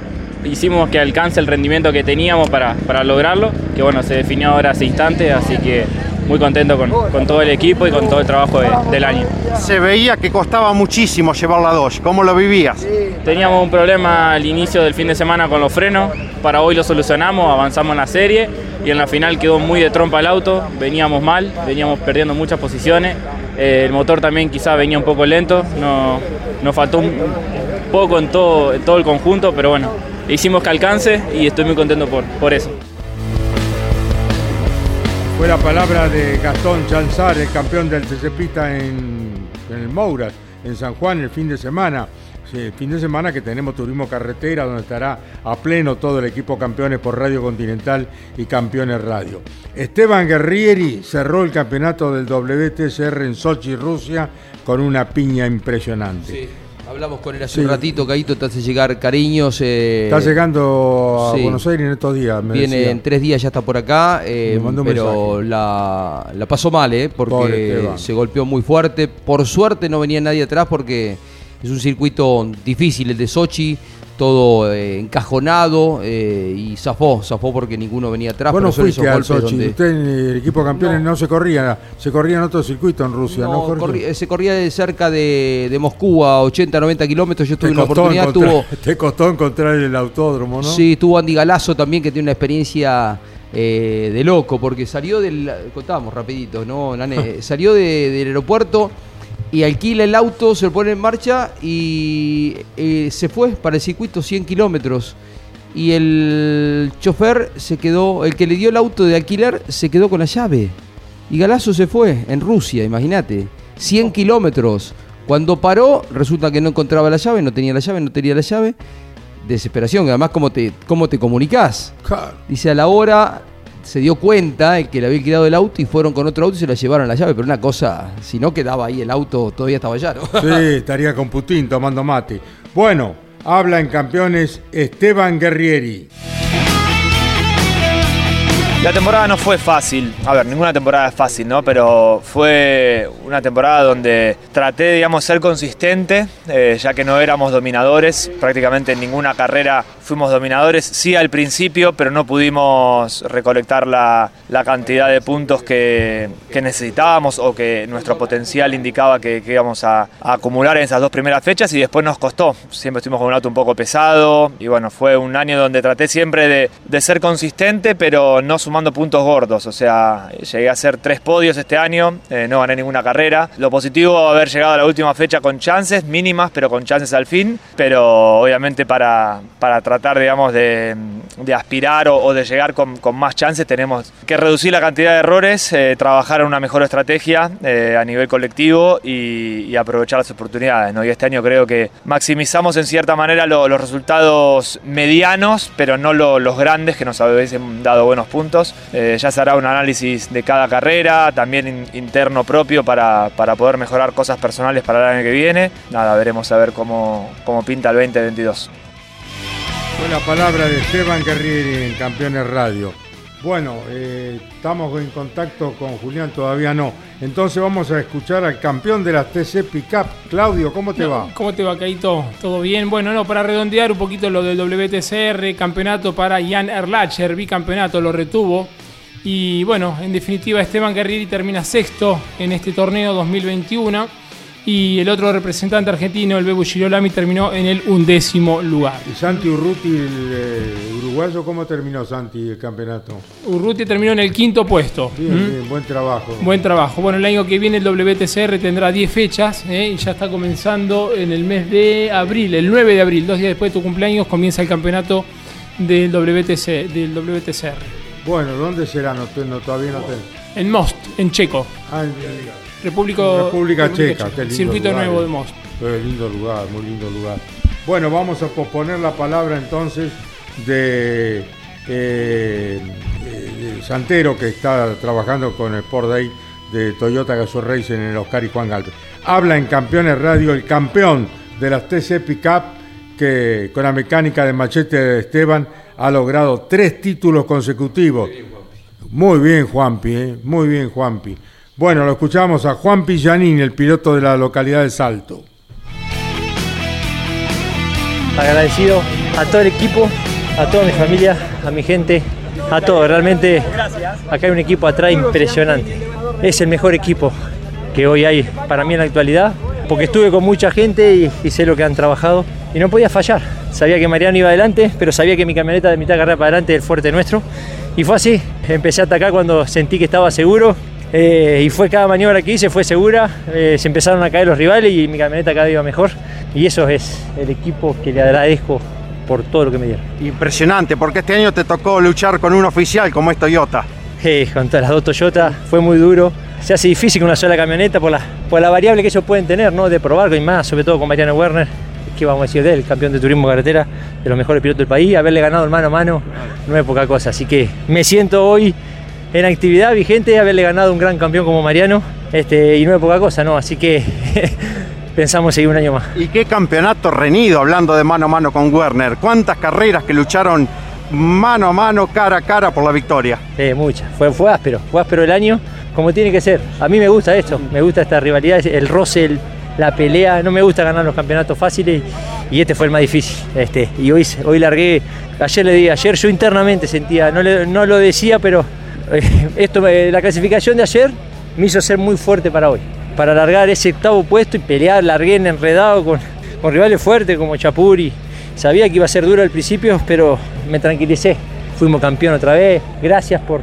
hicimos que alcance el rendimiento que teníamos para, para lograrlo, que bueno, se definió ahora hace instantes, así que muy contento con, con todo el equipo y con todo el trabajo de- del año. Se veía que costaba muchísimo llevar la Dodge. ¿Cómo lo vivías? Teníamos un problema al inicio del fin de semana con los frenos, para hoy lo solucionamos, avanzamos en la serie y en la final quedó muy de trompa el auto, veníamos mal, veníamos perdiendo muchas posiciones, Eh, el motor también quizás venía un poco lento, no, nos faltó un poco en todo, en todo el conjunto, pero bueno, hicimos que alcance y estoy muy contento por, por eso. Fue la palabra de Gastón Chanzar, el campeón del TC Pista en, en el Mouras, en San Juan, el fin de semana. Sí, fin de semana que tenemos turismo carretera, donde estará a pleno todo el equipo campeones por Radio Continental y Campeones Radio. Esteban Guerrieri cerró el campeonato del WTCR en Sochi, Rusia, con una piña impresionante. Sí. Hablamos con él hace Sí. un ratito, Caíto, te hace llegar cariños. eh, Está llegando a sí. Buenos Aires en estos días, me Viene decía. en tres días, ya está por acá, eh, Me mandó un pero la, la pasó mal, ¿eh? Porque se golpeó muy fuerte. Por suerte no venía nadie atrás porque es un circuito difícil el de Sochi, todo eh, encajonado eh, y zafó, zafó porque ninguno venía atrás. Vos no pero son fuiste al Sochi, donde- usted en el equipo campeones no, se corría, se corría en otro circuito en Rusia, ¿no, eh, se corría de cerca de, de Moscú a 80, 90 kilómetros. Yo tuve costó, oportunidad, encontrar, tuvo, (laughs) te costó encontrar el autódromo, ¿no? Sí, tuvo Andy Galazo también, que tiene una experiencia eh, de loco, porque salió del. Contábamos rapidito, ¿no, Nane? (laughs) salió de- del aeropuerto y alquila el auto, se lo pone en marcha y eh, se fue para el circuito 100 kilómetros. Y el chofer se quedó, el que le dio el auto de alquiler, se quedó con la llave. Y Galazo se fue, en Rusia, imagínate. 100 kilómetros. Cuando paró, resulta que no encontraba la llave, no tenía la llave, no tenía la llave. Desesperación, además, ¿cómo te, cómo te comunicás? Claro. Dice, a la hora se dio cuenta el que le había quedado el auto y fueron con otro auto y se la llevaron la llave. Pero una cosa, si no quedaba ahí el auto, todavía estaba llano. Sí, estaría con Putin tomando mate. Bueno, habla en campeones Esteban Guerrieri. La temporada no fue fácil, a ver, ninguna temporada es fácil, ¿no? Pero fue una temporada donde traté, digamos, ser consistente, eh, ya que no éramos dominadores, prácticamente en ninguna carrera fuimos dominadores, sí al principio, pero no pudimos recolectar la, la cantidad de puntos que, que necesitábamos o que nuestro potencial indicaba que, íbamos a, a acumular en esas dos primeras fechas y después nos costó, siempre estuvimos con un auto un poco pesado y bueno, fue un año donde traté siempre de, de ser consistente, pero no sumando puntos gordos. O sea, llegué a hacer tres podios este año, eh, no gané ninguna carrera. Lo positivo haber llegado a la última fecha con chances mínimas, pero con chances al fin. Pero obviamente para, para tratar, digamos, de, aspirar o, de llegar con, más chances tenemos que reducir la cantidad de errores, eh, trabajar en una mejor estrategia eh, a nivel colectivo y, aprovechar las oportunidades. ¿no? Y este año creo que maximizamos en cierta manera lo- los resultados medianos, pero no lo- los grandes que nos hubiesen dado buenos puntos. Eh, ya se hará un análisis de cada carrera, también in- interno propio para, para poder mejorar cosas personales para el año que viene. Nada, veremos a ver cómo, cómo pinta el 2022. Fue la palabra de Esteban Guerrieri en Campeones Radio. Bueno, eh, estamos en contacto con Julián, todavía no. Entonces vamos a escuchar al campeón de las TC Pickup. Claudio, ¿cómo te No, va? ¿Cómo te va, Caito? ¿Todo bien? Bueno, no, para redondear un poquito lo del WTCR, campeonato para Jan Erlacher, bicampeonato, lo retuvo. Y bueno, en definitiva, Esteban Guerrieri termina sexto en este torneo 2021. Y el otro representante argentino, el Bebu Girolami, terminó en el undécimo lugar. ¿Y Santi Urruti, el eh, uruguayo, cómo terminó Santi el campeonato? Urruti terminó en el quinto puesto. Bien, ¿Mm? bien, buen trabajo. Buen trabajo. Bueno, el año que viene el WTCR tendrá 10 fechas ¿eh? y ya está comenzando en el mes de abril, el 9 de abril, dos días después de tu cumpleaños, comienza el campeonato del, WTC, del WTCR. Bueno, ¿dónde será? No, todavía no te... En Most, en Checo, Ah, en- República, República Checa, qué lindo Circuito lugar, Nuevo eh. de Most. Qué lindo lugar, muy lindo lugar. Bueno, vamos a posponer la palabra entonces de, eh, de Santero, que está trabajando con el Sport Day de Toyota Gazoo Racing en el Oscar y Juan Galvez. Habla en Campeones Radio el campeón de las TC Pickup, que con la mecánica de machete de Esteban ha logrado tres títulos consecutivos. Muy bien, Juanpi, eh, muy bien, Juanpi. Bueno, lo escuchamos a Juanpi Janín, el piloto de la localidad de Salto. agradecido a todo el equipo, a toda mi familia, a mi gente, a todo. Realmente acá hay un equipo atrás impresionante. Es el mejor equipo que hoy hay para mí en la actualidad, porque estuve con mucha gente y, sé lo que han trabajado y no podía fallar. Sabía que Mariano iba adelante, pero sabía que mi camioneta de mitad carrera para adelante es el fuerte nuestro. Y fue así, empecé a atacar cuando sentí que estaba seguro. Eh, y fue cada maniobra que hice, fue segura. eh, se empezaron a caer los rivales y mi camioneta cada vez iba mejor. Y eso es el equipo que le agradezco por todo lo que me dieron. Impresionante, porque este año te tocó luchar con un oficial como es Toyota. Eh, con todas las dos Toyota fue muy duro. Se hace difícil con una sola camioneta por la, por la variable que ellos pueden tener, ¿no? De probar y más, sobre todo con Mariano Werner, ¿qué vamos a decir de él? Campeón de turismo carretera, de los mejores pilotos del país, haberle ganado el mano a mano no es poca cosa. Así que me siento hoy en actividad vigente, haberle ganado un gran campeón como Mariano, este, y no es poca cosa, ¿no? Así que (laughs) pensamos seguir un año más. ¿Y qué campeonato reñido hablando de mano a mano con Werner? ¿Cuántas carreras que lucharon mano a mano, cara a cara por la victoria? Sí, muchas. Fue, fue áspero, fue áspero el año, como tiene que ser. A mí me gusta esto, me gusta esta rivalidad, el roce, el- la pelea. No me gusta ganar los campeonatos fáciles y este fue el más difícil. Este, y hoy, hoy largué, ayer le di, ayer yo internamente sentía, no, le- no lo decía, pero esto, eh, la clasificación de ayer me hizo ser muy fuerte para hoy. Para largar ese octavo puesto y pelear, largué en enredado con, con rivales fuertes como Chapuri. Sabía que iba a ser duro al principio, pero me tranquilicé. Fuimos campeón otra vez. Gracias por,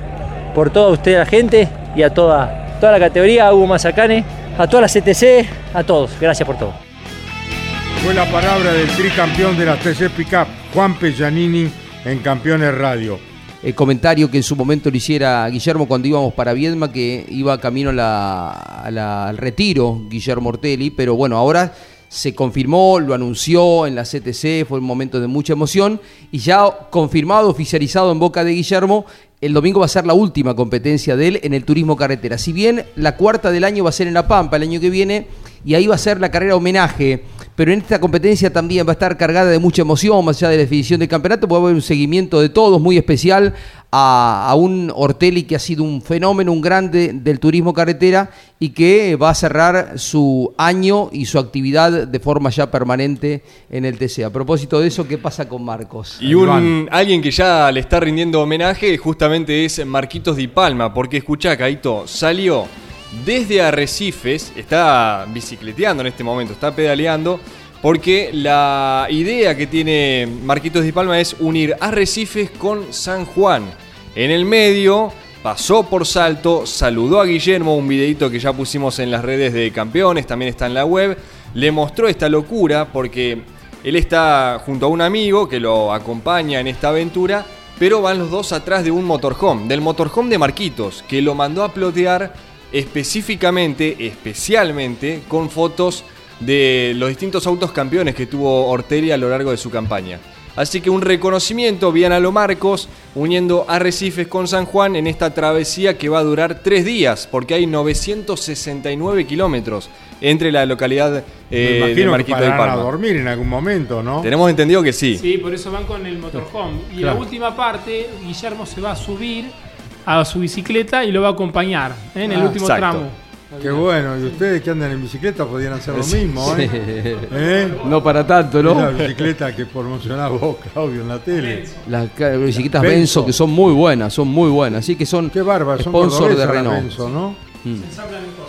por toda usted, la gente, y a toda, toda la categoría, a Hugo Mazacane, a todas las CTC, a todos. Gracias por todo. Fue la palabra del tricampeón de las TC Pickup, Juan Pellanini, en Campeones Radio. El comentario que en su momento le hiciera Guillermo cuando íbamos para Viedma, que iba camino a la- al retiro Guillermo Ortelli, pero bueno, ahora se confirmó, lo anunció en la CTC, fue un momento de mucha emoción y ya confirmado, oficializado en boca de Guillermo, el domingo va a ser la última competencia de él en el turismo carretera. Si bien la cuarta del año va a ser en La Pampa el año que viene, y ahí va a ser la carrera homenaje, pero en esta competencia también va a estar cargada de mucha emoción, más allá de la definición del campeonato, puede haber un seguimiento de todos muy especial a, a un Ortelli que ha sido un fenómeno, un grande del turismo carretera y que va a cerrar su año y su actividad de forma ya permanente en el TC. A propósito de eso, ¿qué pasa con Marcos? Y un, alguien que ya le está rindiendo homenaje justamente es Marquitos Di Palma, porque escuchá, Caito, salió desde Arrecifes, está bicicleteando en este momento, está pedaleando, porque la idea que tiene Marquitos Di Palma es unir Arrecifes con San Juan. En el medio pasó por Salto, saludó a Guillermo, un videito que ya pusimos en las redes de campeones, también está en la web, le mostró esta locura porque él está junto a un amigo que lo acompaña en esta aventura, pero van los dos atrás de un motorhome, del motorhome de Marquitos, que lo mandó a plotear específicamente, especialmente, con fotos de los distintos autos campeones que tuvo Ortelli a lo largo de su campaña. Así que un reconocimiento bien a lo Marcos, uniendo Arrecifes con San Juan en esta travesía que va a durar tres días, porque hay 969 kilómetros entre la localidad Me eh, de imagino que Marquito de pararán a dormir en algún momento, ¿no? Tenemos entendido que sí. Sí, por eso van con el motorhome. Y Claro. la última parte, Guillermo se va a subir a su bicicleta y lo va a acompañar ¿eh? en el Ah, último exacto. tramo. Qué bueno, y ustedes que andan en bicicleta podrían hacer lo mismo, ¿eh? ¿Eh? No para tanto, La ¿no? bicicleta que promocionás vos, Claudio, en la tele. Las bicicletas Benzo. Benzo, que son muy buenas, son muy buenas. Así que son Qué bárbaro, son sponsor de Renault. Benzo, ¿no? Mm.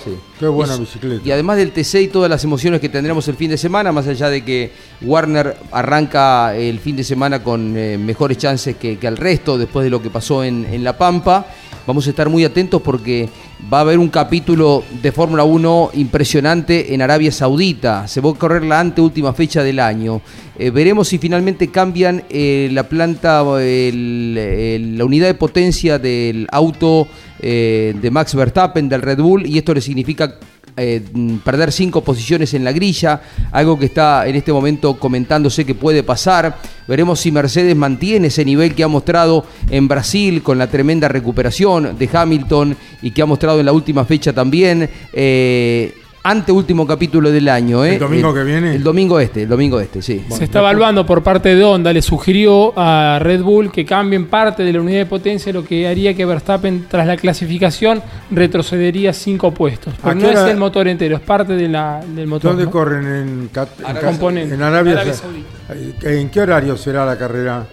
Sí. Qué buena Y- bicicleta. Y además del TC y todas las emociones que tendremos el fin de semana, más allá de que Warner arranca el fin de semana con eh, mejores chances que, que el resto después de lo que pasó en, en La Pampa, vamos a estar muy atentos porque va a haber un capítulo de Fórmula 1 impresionante en Arabia Saudita. Se va a correr la anteúltima fecha del año. Eh, veremos si finalmente cambian eh, la planta, el- la unidad de potencia del auto eh, de Max Verstappen, del Red Bull, y esto le significa eh, perder cinco posiciones en la grilla, algo que está en este momento comentándose que puede pasar. Veremos si Mercedes mantiene ese nivel que ha mostrado en Brasil con la tremenda recuperación de Hamilton y que ha mostrado en la última fecha también. Eh, ante último capítulo del año. ¿eh? ¿El domingo que viene? El domingo este, el domingo este, sí. Se está evaluando por parte de Honda, le sugirió a Red Bull que cambien parte de la unidad de potencia, lo que haría que Verstappen, tras la clasificación, retrocedería cinco puestos. ¿A Pero no es el motor entero, es parte de la, del motor. ¿Dónde ¿no? corren? En, Cat- en Arabia en Arabia, Arabia Sa- ¿En qué horario será la carrera?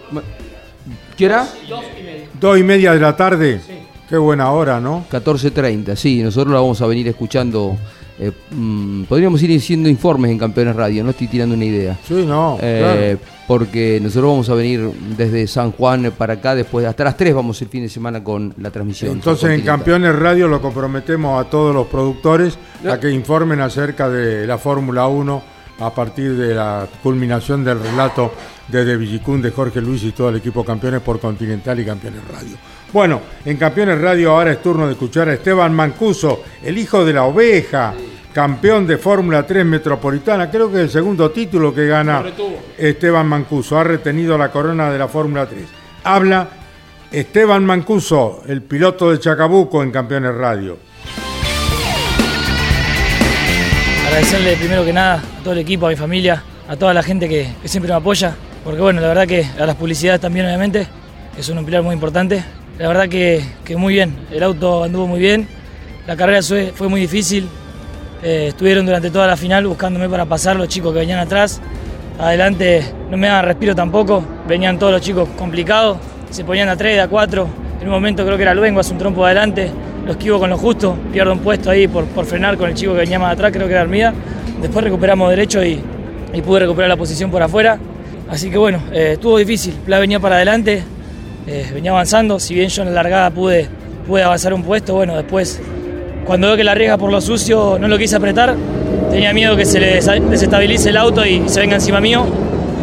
¿Qué hora? ¿Dos y media de la tarde? Qué buena hora, ¿no? 14.30, sí, nosotros la vamos a venir escuchando. Eh, mm, podríamos ir haciendo informes en Campeones Radio, no estoy tirando una idea. Sí, no, Eh, Porque nosotros vamos a venir desde San Juan para acá, después hasta las 3 vamos el fin de semana con la transmisión. Entonces en. Campeones Radio lo comprometemos a todos los productores a que informen acerca de la Fórmula 1 a partir de la culminación del relato desde Villicún de Jorge Luis y todo el equipo Campeones por Continental y Campeones Radio. Bueno, en Campeones Radio ahora es turno de escuchar a Esteban Mancuso, el hijo de la oveja, campeón de Fórmula 3 Metropolitana, creo que es el segundo título que gana Esteban Mancuso, ha retenido la corona de la Fórmula 3. Habla Esteban Mancuso, el piloto de Chacabuco en Campeones Radio. Agradecerle primero que nada a todo el equipo, a mi familia, a toda la gente que, que siempre me apoya, porque bueno, la verdad que a las publicidades también obviamente, que son un pilar muy importante. La verdad que, que muy bien, el auto anduvo muy bien, la carrera fue, muy difícil, eh, estuvieron durante toda la final buscándome para pasar los chicos que venían atrás. Adelante no me daban respiro tampoco, venían todos los chicos complicados, se ponían a 3, a 4. En un momento creo que era Luengo, hace un trompo adelante, lo esquivo con lo justo, pierdo un puesto ahí por, por frenar con el chico que venía más atrás, creo que era Armida. Después recuperamos derecho y, y pude recuperar la posición por afuera. Así que bueno, eh, estuvo difícil. Pla venía para adelante, eh, venía avanzando. Si bien yo en la largada pude, pude avanzar un puesto, bueno, después cuando veo que la arriesga por lo sucio no lo quise apretar. Tenía miedo que se le desestabilice el auto y se venga encima mío.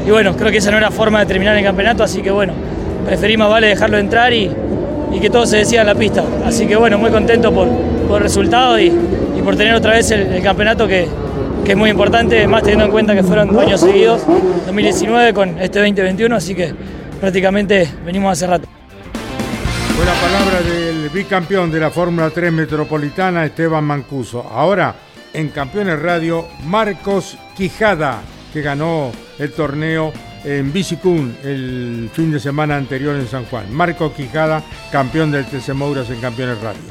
Y bueno, creo que esa no era forma de terminar el campeonato, así que bueno, preferí más vale dejarlo entrar y, que todo se decida en la pista. Así que bueno, muy contento por, por el resultado y, y por tener otra vez el, el campeonato que, que es muy importante, más teniendo en cuenta que fueron dos años seguidos, 2019 con este 2021, así que prácticamente venimos hace rato. Fue la palabra del bicampeón de la Fórmula 3 Metropolitana, Esteban Mancuso. Ahora, en Campeones Radio, Marcos Quijada, que ganó el torneo en Bicicún el fin de semana anterior en San Juan. Marcos Quijada, campeón del TC Mouras en Campeones Radio.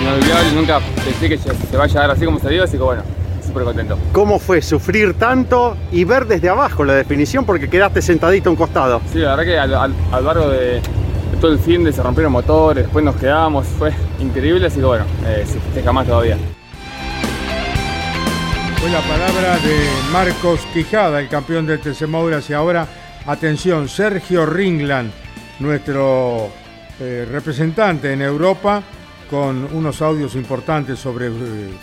Inolvidable, nunca pensé que se se vaya a dar así como se dio, así que bueno, súper contento. ¿Cómo fue sufrir tanto y ver desde abajo la definición porque quedaste sentadito a un costado? Sí, la verdad que al, al- a lo largo de, de todo el fin de se rompieron motores, después nos quedamos, fue increíble, así que bueno, eh, se festeja más todavía. Fue la palabra de Marcos Quijada, el campeón del TC Mouras. Y ahora, atención, Sergio Ringland, nuestro eh, representante en Europa, con unos audios importantes sobre eh,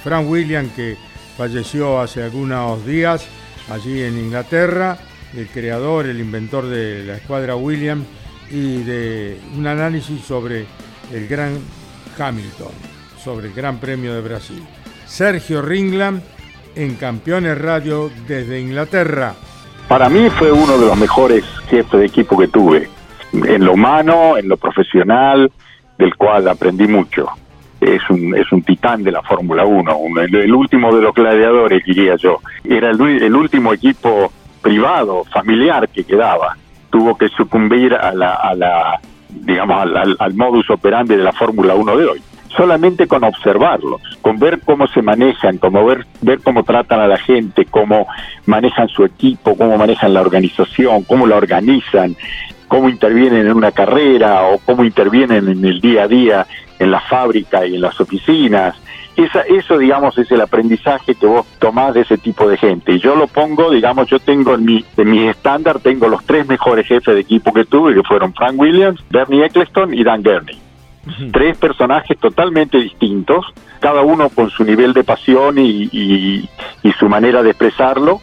Frank Williams, que falleció hace algunos días allí en Inglaterra, el creador, el inventor de la escuadra Williams, y de un análisis sobre el gran Hamilton, sobre el Gran Premio de Brasil. Sergio Ringland en Campeones Radio desde Inglaterra. Para mí fue uno de los mejores jefes de equipo que tuve, en lo humano, en lo profesional, del cual aprendí mucho. Es un, es un titán de la Fórmula 1, un- el, último de los gladiadores, diría yo. Era el, el último equipo privado, familiar que quedaba. Tuvo que sucumbir a la, a la digamos, al, al- al modus operandi de la Fórmula 1 de hoy. Solamente con observarlos, con ver cómo se manejan, como ver, ver cómo tratan a la gente, cómo manejan su equipo, cómo manejan la organización, cómo la organizan, cómo intervienen en una carrera o cómo intervienen en el día a día en la fábrica y en las oficinas. Esa, eso, digamos, es el aprendizaje que vos tomás de ese tipo de gente. Y yo lo pongo, digamos, yo tengo en mi, en mi estándar, tengo los tres mejores jefes de equipo que tuve, que fueron Frank Williams, Bernie Eccleston y Dan Gurney. Tres personajes totalmente distintos, cada uno con su nivel de pasión y, y- y su manera de expresarlo,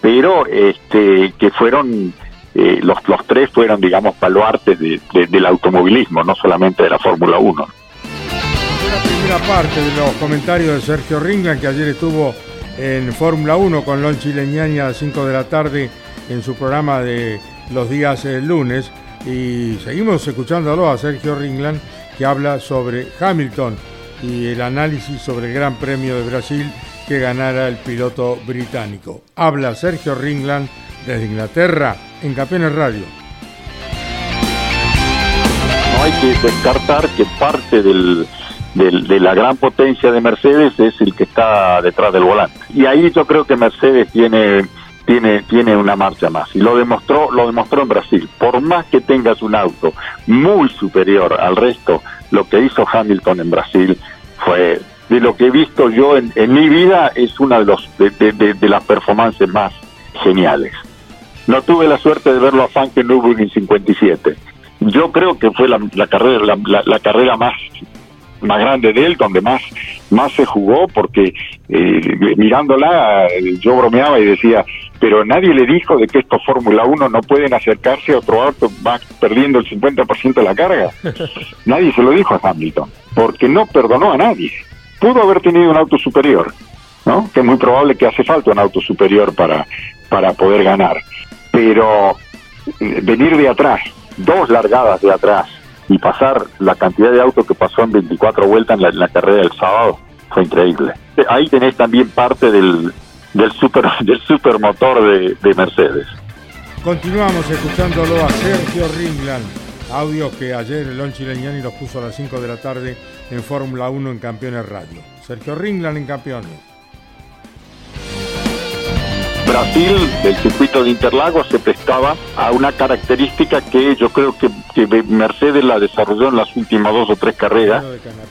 pero este, que fueron eh, los, los tres fueron, digamos, baluartes de- de- del automovilismo, no solamente de la Fórmula 1. La primera parte de los comentarios de Sergio Ringland, que ayer estuvo en Fórmula 1 con Lon Chileñani a las 5 de la tarde en su programa de los días eh, lunes. Y seguimos escuchándolo a Sergio Ringland, que habla sobre Hamilton y el análisis sobre el Gran Premio de Brasil que ganara el piloto británico. Habla Sergio Ringland desde Inglaterra en Campeones Radio. No hay que descartar que parte del, de la gran potencia de Mercedes es el que está detrás del volante. Y ahí yo creo que Mercedes tiene, tiene, tiene una marcha más. Y lo demostró, lo demostró en Brasil. Por más que tengas un auto muy superior al resto, lo que hizo Hamilton en Brasil fue de lo que he visto yo en, en mi vida es una de los de las performances más geniales. No tuve la suerte de verlo a Frank en Nürburgring 57. Yo creo que fue la, la carrera la, la- la carrera más más grande de él, donde más más se jugó, porque eh, mirándola yo bromeaba y decía, pero nadie le dijo de que estos Fórmula 1 no pueden acercarse a otro auto, va perdiendo el 50% de la carga. (laughs) Nadie se lo dijo a Hamilton, porque no perdonó a nadie. pudo haber tenido un auto superior, ¿no? Que es muy probable que hace falta un auto superior para, para poder ganar. Pero eh, venir de atrás, dos largadas de atrás, y pasar la cantidad de autos que pasó en 24 vueltas en la, carrera del sábado, fue increíble. Eh, Ahí tenés también parte del, del super (laughs) del supermotor de, de Mercedes. Continuamos escuchándolo a Sergio Ringland. Audios que ayer el Lonchi Leñani los puso a las 5 de la tarde en Fórmula 1 en Campeones Radio. Sergio Ringland en Campeones. Brasil, el circuito de Interlagos, se prestaba a una característica que yo creo que, que Mercedes la desarrolló en las últimas dos o tres carreras,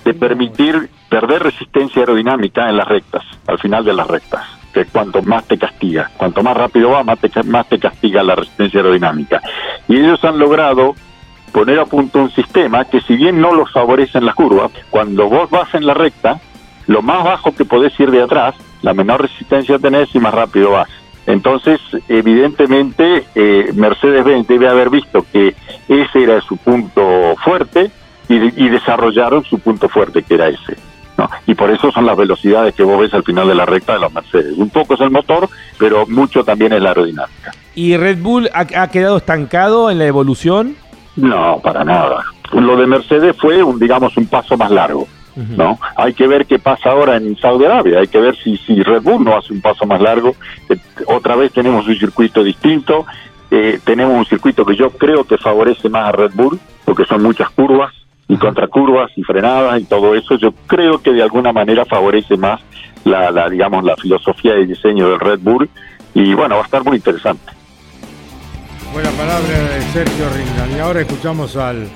de permitir perder resistencia aerodinámica en las rectas, al final de las rectas, que cuanto más te castiga, cuanto más rápido va, más te, más te castiga la resistencia aerodinámica. Y ellos han logrado poner a punto un sistema que si bien no los favorece en las curvas, cuando vos vas en la recta, lo más bajo que podés ir de atrás, la menor resistencia tenés y más rápido vas. Entonces, evidentemente, eh, Mercedes-Benz debe haber visto que ese era su punto fuerte y, y desarrollaron su punto fuerte, que era ese. ¿no? Y por eso son las velocidades que vos ves al final de la recta de los Mercedes. Un poco es el motor, pero mucho también es la aerodinámica. ¿Y Red Bull ha, ha quedado estancado en la evolución? No, para nada. Lo de Mercedes fue, un, digamos, un paso más largo. ¿No? Hay que ver qué pasa ahora en Saudi Arabia, hay que ver si, si Red Bull no hace un paso más largo. Eh, otra vez tenemos un circuito distinto, eh, tenemos un circuito que yo creo que favorece más a Red Bull, porque son muchas curvas y contracurvas y frenadas y todo eso. Yo creo que de alguna manera favorece más la, la digamos, la filosofía de diseño del Red Bull y bueno, va a estar muy interesante. Buena palabra de Sergio Ringland. Y ahora escuchamos al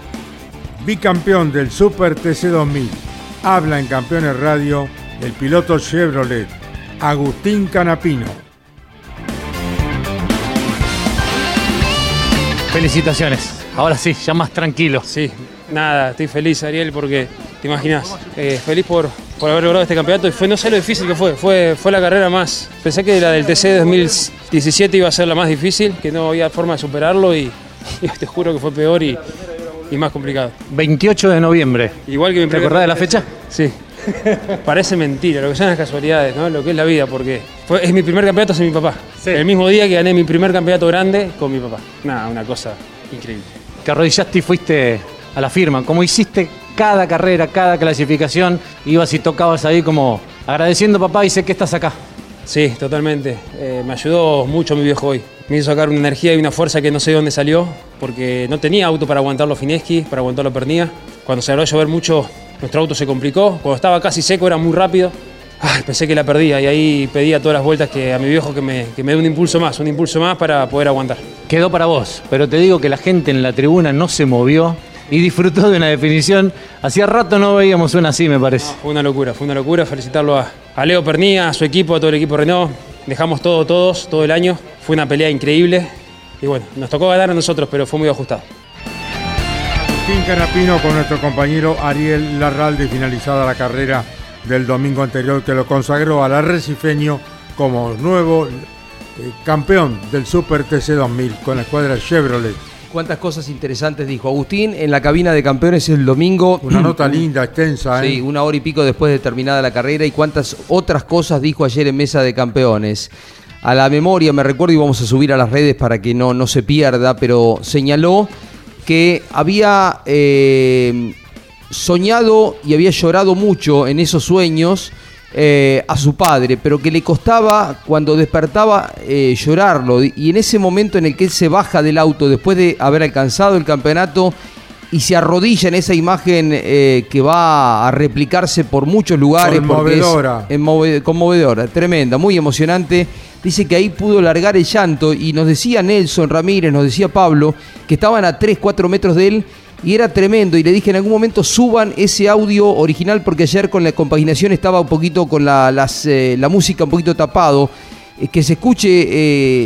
bicampeón del Super TC 2000. Habla en Campeones Radio el piloto Chevrolet, Agustín Canapino. Felicitaciones. Ahora sí, ya más tranquilo. Sí, nada, estoy feliz, Ariel, porque te imaginas, eh, feliz por, por haber logrado este campeonato y fue no sé lo difícil que fue, fue, fue la carrera más. Pensé que la del TC 2017 iba a ser la más difícil, que no había forma de superarlo y, (laughs) y te juro que fue peor y, y más complicado. 28 de noviembre. Igual que mi ¿Te acordás de la fecha? Sí. (laughs) Parece mentira, lo que son las casualidades, ¿no? Lo que es la vida, porque fue- es mi primer campeonato sin mi papá. El mismo día que gané mi primer campeonato grande con mi papá. Nada, una cosa increíble. Te arrodillaste y fuiste a la firma. Como hiciste cada carrera, cada clasificación, ibas y tocabas ahí como agradeciendo papá y sé que estás acá. Sí, totalmente. Eh, me ayudó mucho mi viejo hoy. Me hizo sacar una energía y una fuerza que no sé de dónde salió, porque no tenía auto para aguantarlo Fineski, para aguantarlo Pernía. Cuando se abrió a llover mucho, nuestro auto se complicó. Cuando estaba casi seco era muy rápido. Ay, pensé que la perdía y ahí pedía todas las vueltas que a mi viejo que me, que me dé un impulso más, un impulso más para poder aguantar. Quedó para vos, pero te digo que la gente en la tribuna no se movió y disfrutó de una definición. Hacía rato no veíamos una así, me parece. Fue una locura, fue una locura felicitarlo a, a Leo Pernía, a su equipo, a todo el equipo Renault. Dejamos todo, todos, todo el año. Fue una pelea increíble. Y bueno, nos tocó ganar a nosotros, pero fue muy ajustado. Agustín Canapino con nuestro compañero Ariel Larralde finalizada la carrera del domingo anterior que lo consagró al arrecifeño como nuevo eh, campeón del Super TC 2000 con la escuadra Chevrolet. Cuántas cosas interesantes dijo Agustín en la cabina de campeones el domingo. Una nota linda, extensa, ¿eh? Sí, una hora y pico después de terminada la carrera y cuántas otras cosas dijo ayer en mesa de campeones. A la memoria me recuerdo y vamos a subir a las redes para que no, no se pierda, pero señaló que había eh, soñado y había llorado mucho en esos sueños eh, a su padre, pero que le costaba cuando despertaba eh, llorarlo. Y en ese momento en el que él se baja del auto después de haber alcanzado el campeonato y se arrodilla en esa imagen eh, que va a replicarse por muchos lugares. porque es Conmovedora. conmovedora, tremenda, muy emocionante. Dice que ahí pudo largar el llanto y nos decía Nelson Ramírez, nos decía Pablo, que estaban a 3, 4 metros de él y era tremendo. Y le dije en algún momento suban ese audio original porque ayer con la compaginación estaba un poquito con la, eh, la música un poquito tapado. Eh, que se escuche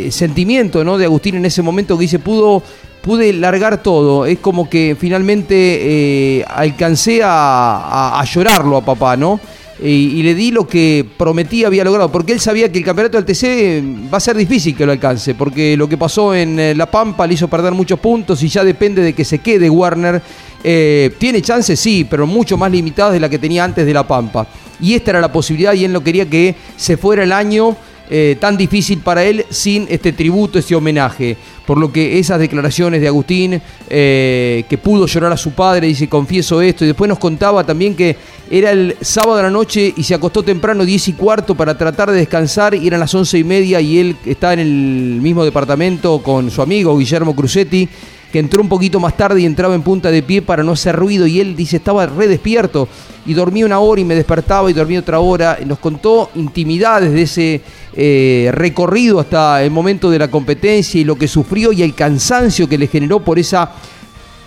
eh, sentimiento ¿no? de Agustín en ese momento que dice, pudo, pude largar todo. Es como que finalmente alcancé a- a llorarlo a papá, ¿no? Y, y le di lo que prometí había logrado, porque él sabía que el campeonato del TC va a ser difícil que lo alcance, porque lo que pasó en eh, La Pampa le hizo perder muchos puntos y ya depende de que se quede Warner. Eh, tiene chances, sí, pero mucho más limitadas de la que tenía antes de La Pampa. y esta era la posibilidad y él no quería que se fuera el año eh, tan difícil para él sin este tributo, este homenaje. Por lo que esas declaraciones de Agustín, eh, que pudo llorar a su padre, dice, confieso esto, y después nos contaba también que era el sábado de la noche y se acostó temprano, 10 y cuarto, para tratar de descansar, y eran las 11 y media y él está en el mismo departamento con su amigo Guillermo Crucetti que entró un poquito más tarde y entraba en punta de pie para no hacer ruido y él dice estaba re despierto y dormía una hora y me despertaba y dormía otra hora. Nos contó intimidades de ese eh, recorrido hasta el momento de la competencia y lo que sufrió y el cansancio que le generó por esa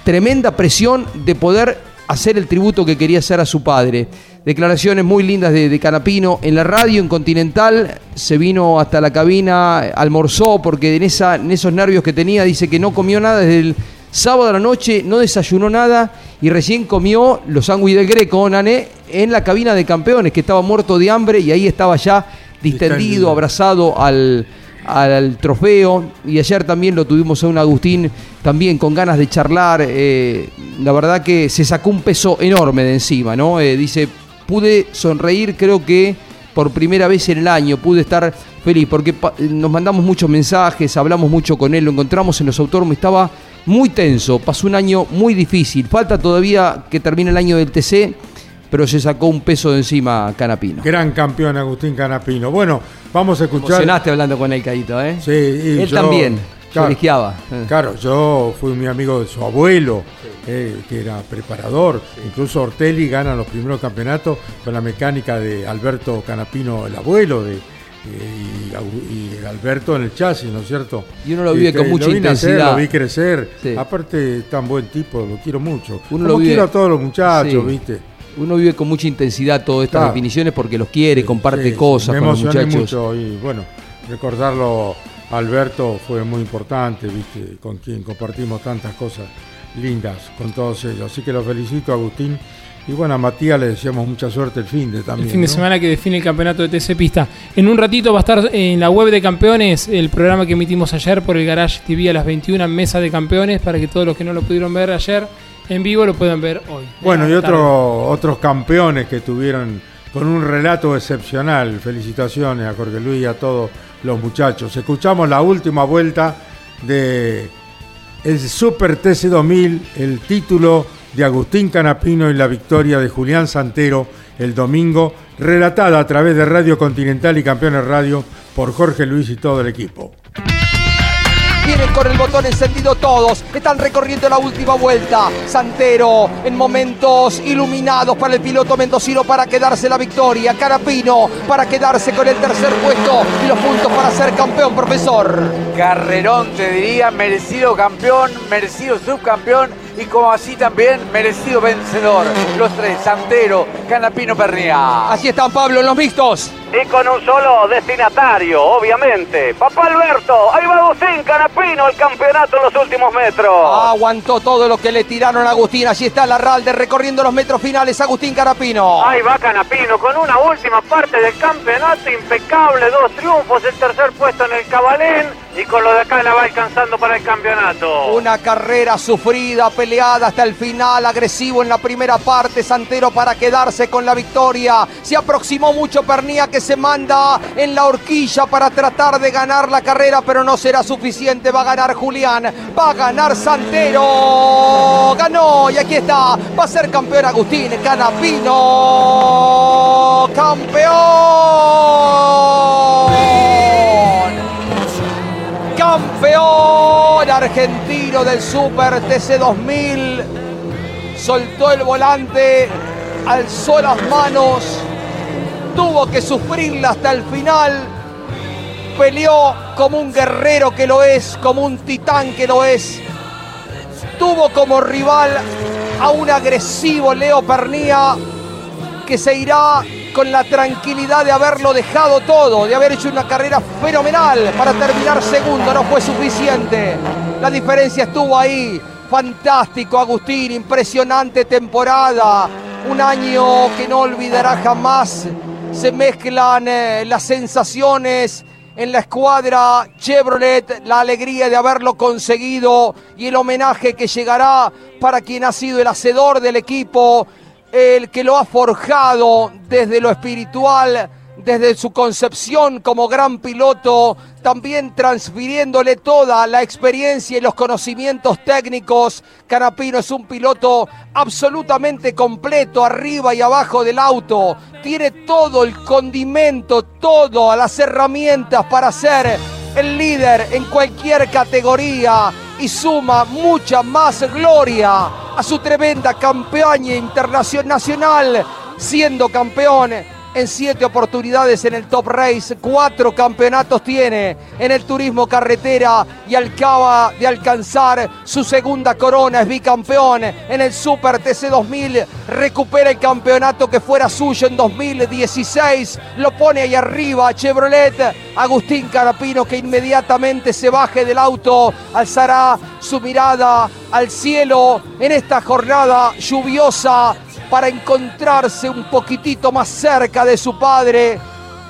tremenda presión de poder hacer el tributo que quería hacer a su padre. Declaraciones muy lindas de, de, Canapino. En la radio, en Continental, se vino hasta la cabina, almorzó, porque en, esa, en esos nervios que tenía, dice que no comió nada desde el sábado a la noche, no desayunó nada y recién comió los sándwiches del Greco, Nané, en la cabina de campeones, que estaba muerto de hambre y ahí estaba ya distendido, abrazado al, al trofeo. Y ayer también lo tuvimos a un Agustín también con ganas de charlar eh, la verdad que se sacó un peso enorme de encima no eh, dice pude sonreír creo que por primera vez en el año pude estar feliz porque nos mandamos muchos mensajes hablamos mucho con él lo encontramos en los autónomos estaba muy tenso pasó un año muy difícil falta todavía que termine el año del TC pero se sacó un peso de encima Canapino. Gran campeón Agustín Canapino. Bueno, vamos a escuchar. Emocionaste hablando con el Caíto, ¿eh? Sí, y Él yo- también, Claro, colegiaba. Claro, yo fui muy amigo de su abuelo, eh, que era preparador. Incluso Ortelli gana los primeros campeonatos con la mecánica de Alberto Canapino, el abuelo de. eh, y, Alberto en el chasis, ¿no es cierto? Y uno lo vive que con mucha lo vi nacer, intensidad. lo vi crecer. Sí. Aparte, es tan buen tipo, lo quiero mucho. Uno Como lo vive- quiero a todos los muchachos, Sí. ¿viste? Uno vive con mucha intensidad todas estas Claro. definiciones porque los quiere, comparte Sí, cosas me con los muchachos. mucho y bueno, recordarlo Alberto fue muy importante, viste, con quien compartimos tantas cosas lindas con todos ellos. Así que los felicito Agustín y bueno, a Matías le deseamos mucha suerte el fin de también. El fin de ¿no? semana que define el campeonato de TC Pista. En un ratito va a estar en la web de campeones el programa que emitimos ayer por el Garage TV a las 21 en Mesa de Campeones para que todos los que no lo pudieron ver ayer en vivo lo puedan ver hoy. Bueno, y otro- otros campeones que tuvieron con un relato excepcional. Felicitaciones a Jorge Luis y a todos los muchachos. Escuchamos la última vuelta de el Super TC 2000, el título de Agustín Canapino y la victoria de Julián Santero el domingo, relatada a través de Radio Continental y Campeones Radio por Jorge Luis y todo el equipo. Vienen con el botón encendido todos. Están recorriendo la última vuelta. Santero en momentos iluminados para el piloto mendocino para quedarse la victoria. Carapino para quedarse con el tercer puesto y los puntos para ser campeón, profesor. Carrerón, te diría, merecido campeón, merecido subcampeón y como así también merecido vencedor. Los tres, Santero, Canapino, Pernía. Así están, Pablo, en los mixtos. Y con un solo destinatario, obviamente. Papá Alberto, ahí va Agustín Canapino, el campeonato en los últimos metros. Aguantó todo lo que le tiraron a Agustín. Allí está Larralde recorriendo los metros finales. Agustín Carapino. Ahí va Canapino con una última parte del campeonato impecable, dos triunfos, el tercer puesto en el Cabalén y con lo de acá la va alcanzando para el campeonato. Una carrera sufrida, peleada hasta el final, agresivo en la primera parte, Santero para quedarse con la victoria. Se aproximó mucho Pernía que se manda en la horquilla para tratar de ganar la carrera, pero no será suficiente. Va a ganar Julián, va a ganar Santero. Ganó y aquí está, va a ser campeón Agustín Canapino. Campeón. Campeón argentino del Super TC 2000. Soltó el volante, alzó las manos, tuvo que sufrirla hasta el final. Peleó como un guerrero que lo es, como un titán que lo es. Tuvo como rival a un agresivo Leo Pernía que se irá con la tranquilidad de haberlo dejado todo, de haber hecho una carrera fenomenal para terminar segundo, no fue suficiente. La diferencia estuvo ahí. Fantástico, Agustín, impresionante temporada. Un año que no olvidará jamás. Se mezclan eh, las sensaciones en la escuadra Chevrolet, la alegría de haberlo conseguido y el homenaje que llegará para quien ha sido el hacedor del equipo el que lo ha forjado desde lo espiritual, desde su concepción como gran piloto, también transfiriéndole toda la experiencia y los conocimientos técnicos. Canapino es un piloto absolutamente completo, arriba y abajo del auto. Tiene todo el condimento, todas las herramientas para ser el líder en cualquier categoría y suma mucha más gloria a su tremenda campaña internacional, siendo campeón en siete oportunidades en el Top Race, cuatro campeonatos tiene en el turismo carretera y acaba de alcanzar su segunda corona, es bicampeón en el Super TC 2000, recupera el campeonato que fuera suyo en 2016, lo pone ahí arriba Chevrolet, Agustín Carapino que inmediatamente se baje del auto, alzará su mirada al cielo en esta jornada lluviosa para encontrarse un poquitito más cerca de su padre.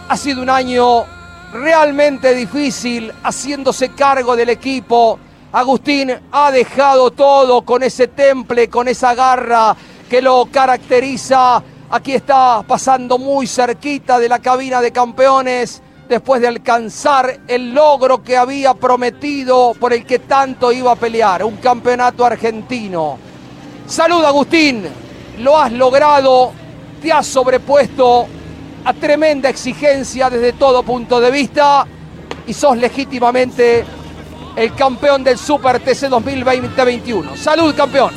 Ha sido un año realmente difícil haciéndose cargo del equipo. Agustín ha dejado todo con ese temple, con esa garra que lo caracteriza. Aquí está pasando muy cerquita de la cabina de campeones después de alcanzar el logro que había prometido por el que tanto iba a pelear, un campeonato argentino. Salud Agustín, lo has logrado, te has sobrepuesto a tremenda exigencia desde todo punto de vista y sos legítimamente el campeón del Super TC 2020-21. Salud, campeón.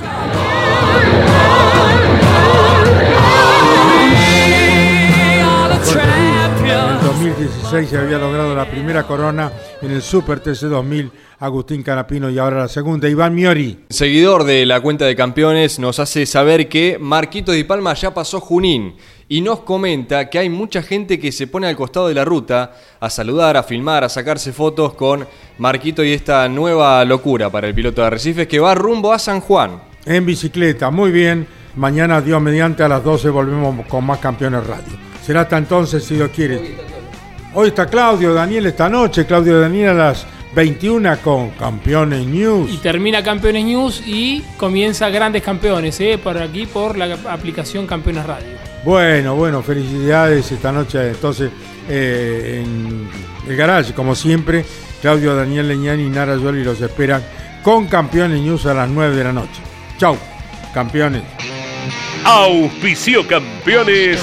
En el 2016 se había logrado la primera corona en el Super TC 2000 Agustín Canapino y ahora la segunda, Iván Miori. Seguidor de la cuenta de campeones nos hace saber que Marquito Di Palma ya pasó Junín y nos comenta que hay mucha gente que se pone al costado de la ruta a saludar, a filmar, a sacarse fotos con Marquito y esta nueva locura para el piloto de Arrecifes que va rumbo a San Juan. En bicicleta, muy bien. Mañana, Dios mediante, a las 12 volvemos con más Campeones Radio. Será hasta entonces, si Dios quiere. Hoy está Claudio Daniel esta noche, Claudio Daniel a las 21 con Campeones News. Y termina Campeones News y comienza Grandes Campeones, ¿eh? por aquí por la aplicación Campeones Radio. Bueno, bueno, felicidades esta noche entonces eh, en el garage, como siempre. Claudio Daniel Leñani y Nara Yoli los esperan con Campeones News a las 9 de la noche. Chau, campeones. Auspicio Campeones.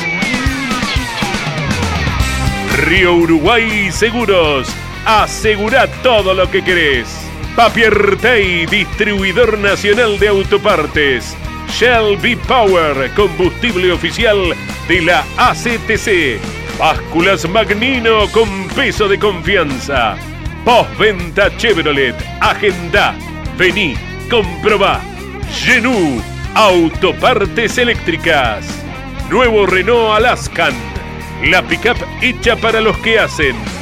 Río Uruguay Seguros. Asegura todo lo que querés. Papier Tay, distribuidor nacional de autopartes. Shell V-Power, combustible oficial de la ACTC. Básculas Magnino con peso de confianza. Postventa Chevrolet. Agenda. Vení, comprobá. Genú, autopartes eléctricas. Nuevo Renault Alaskan. La pickup hecha para los que hacen.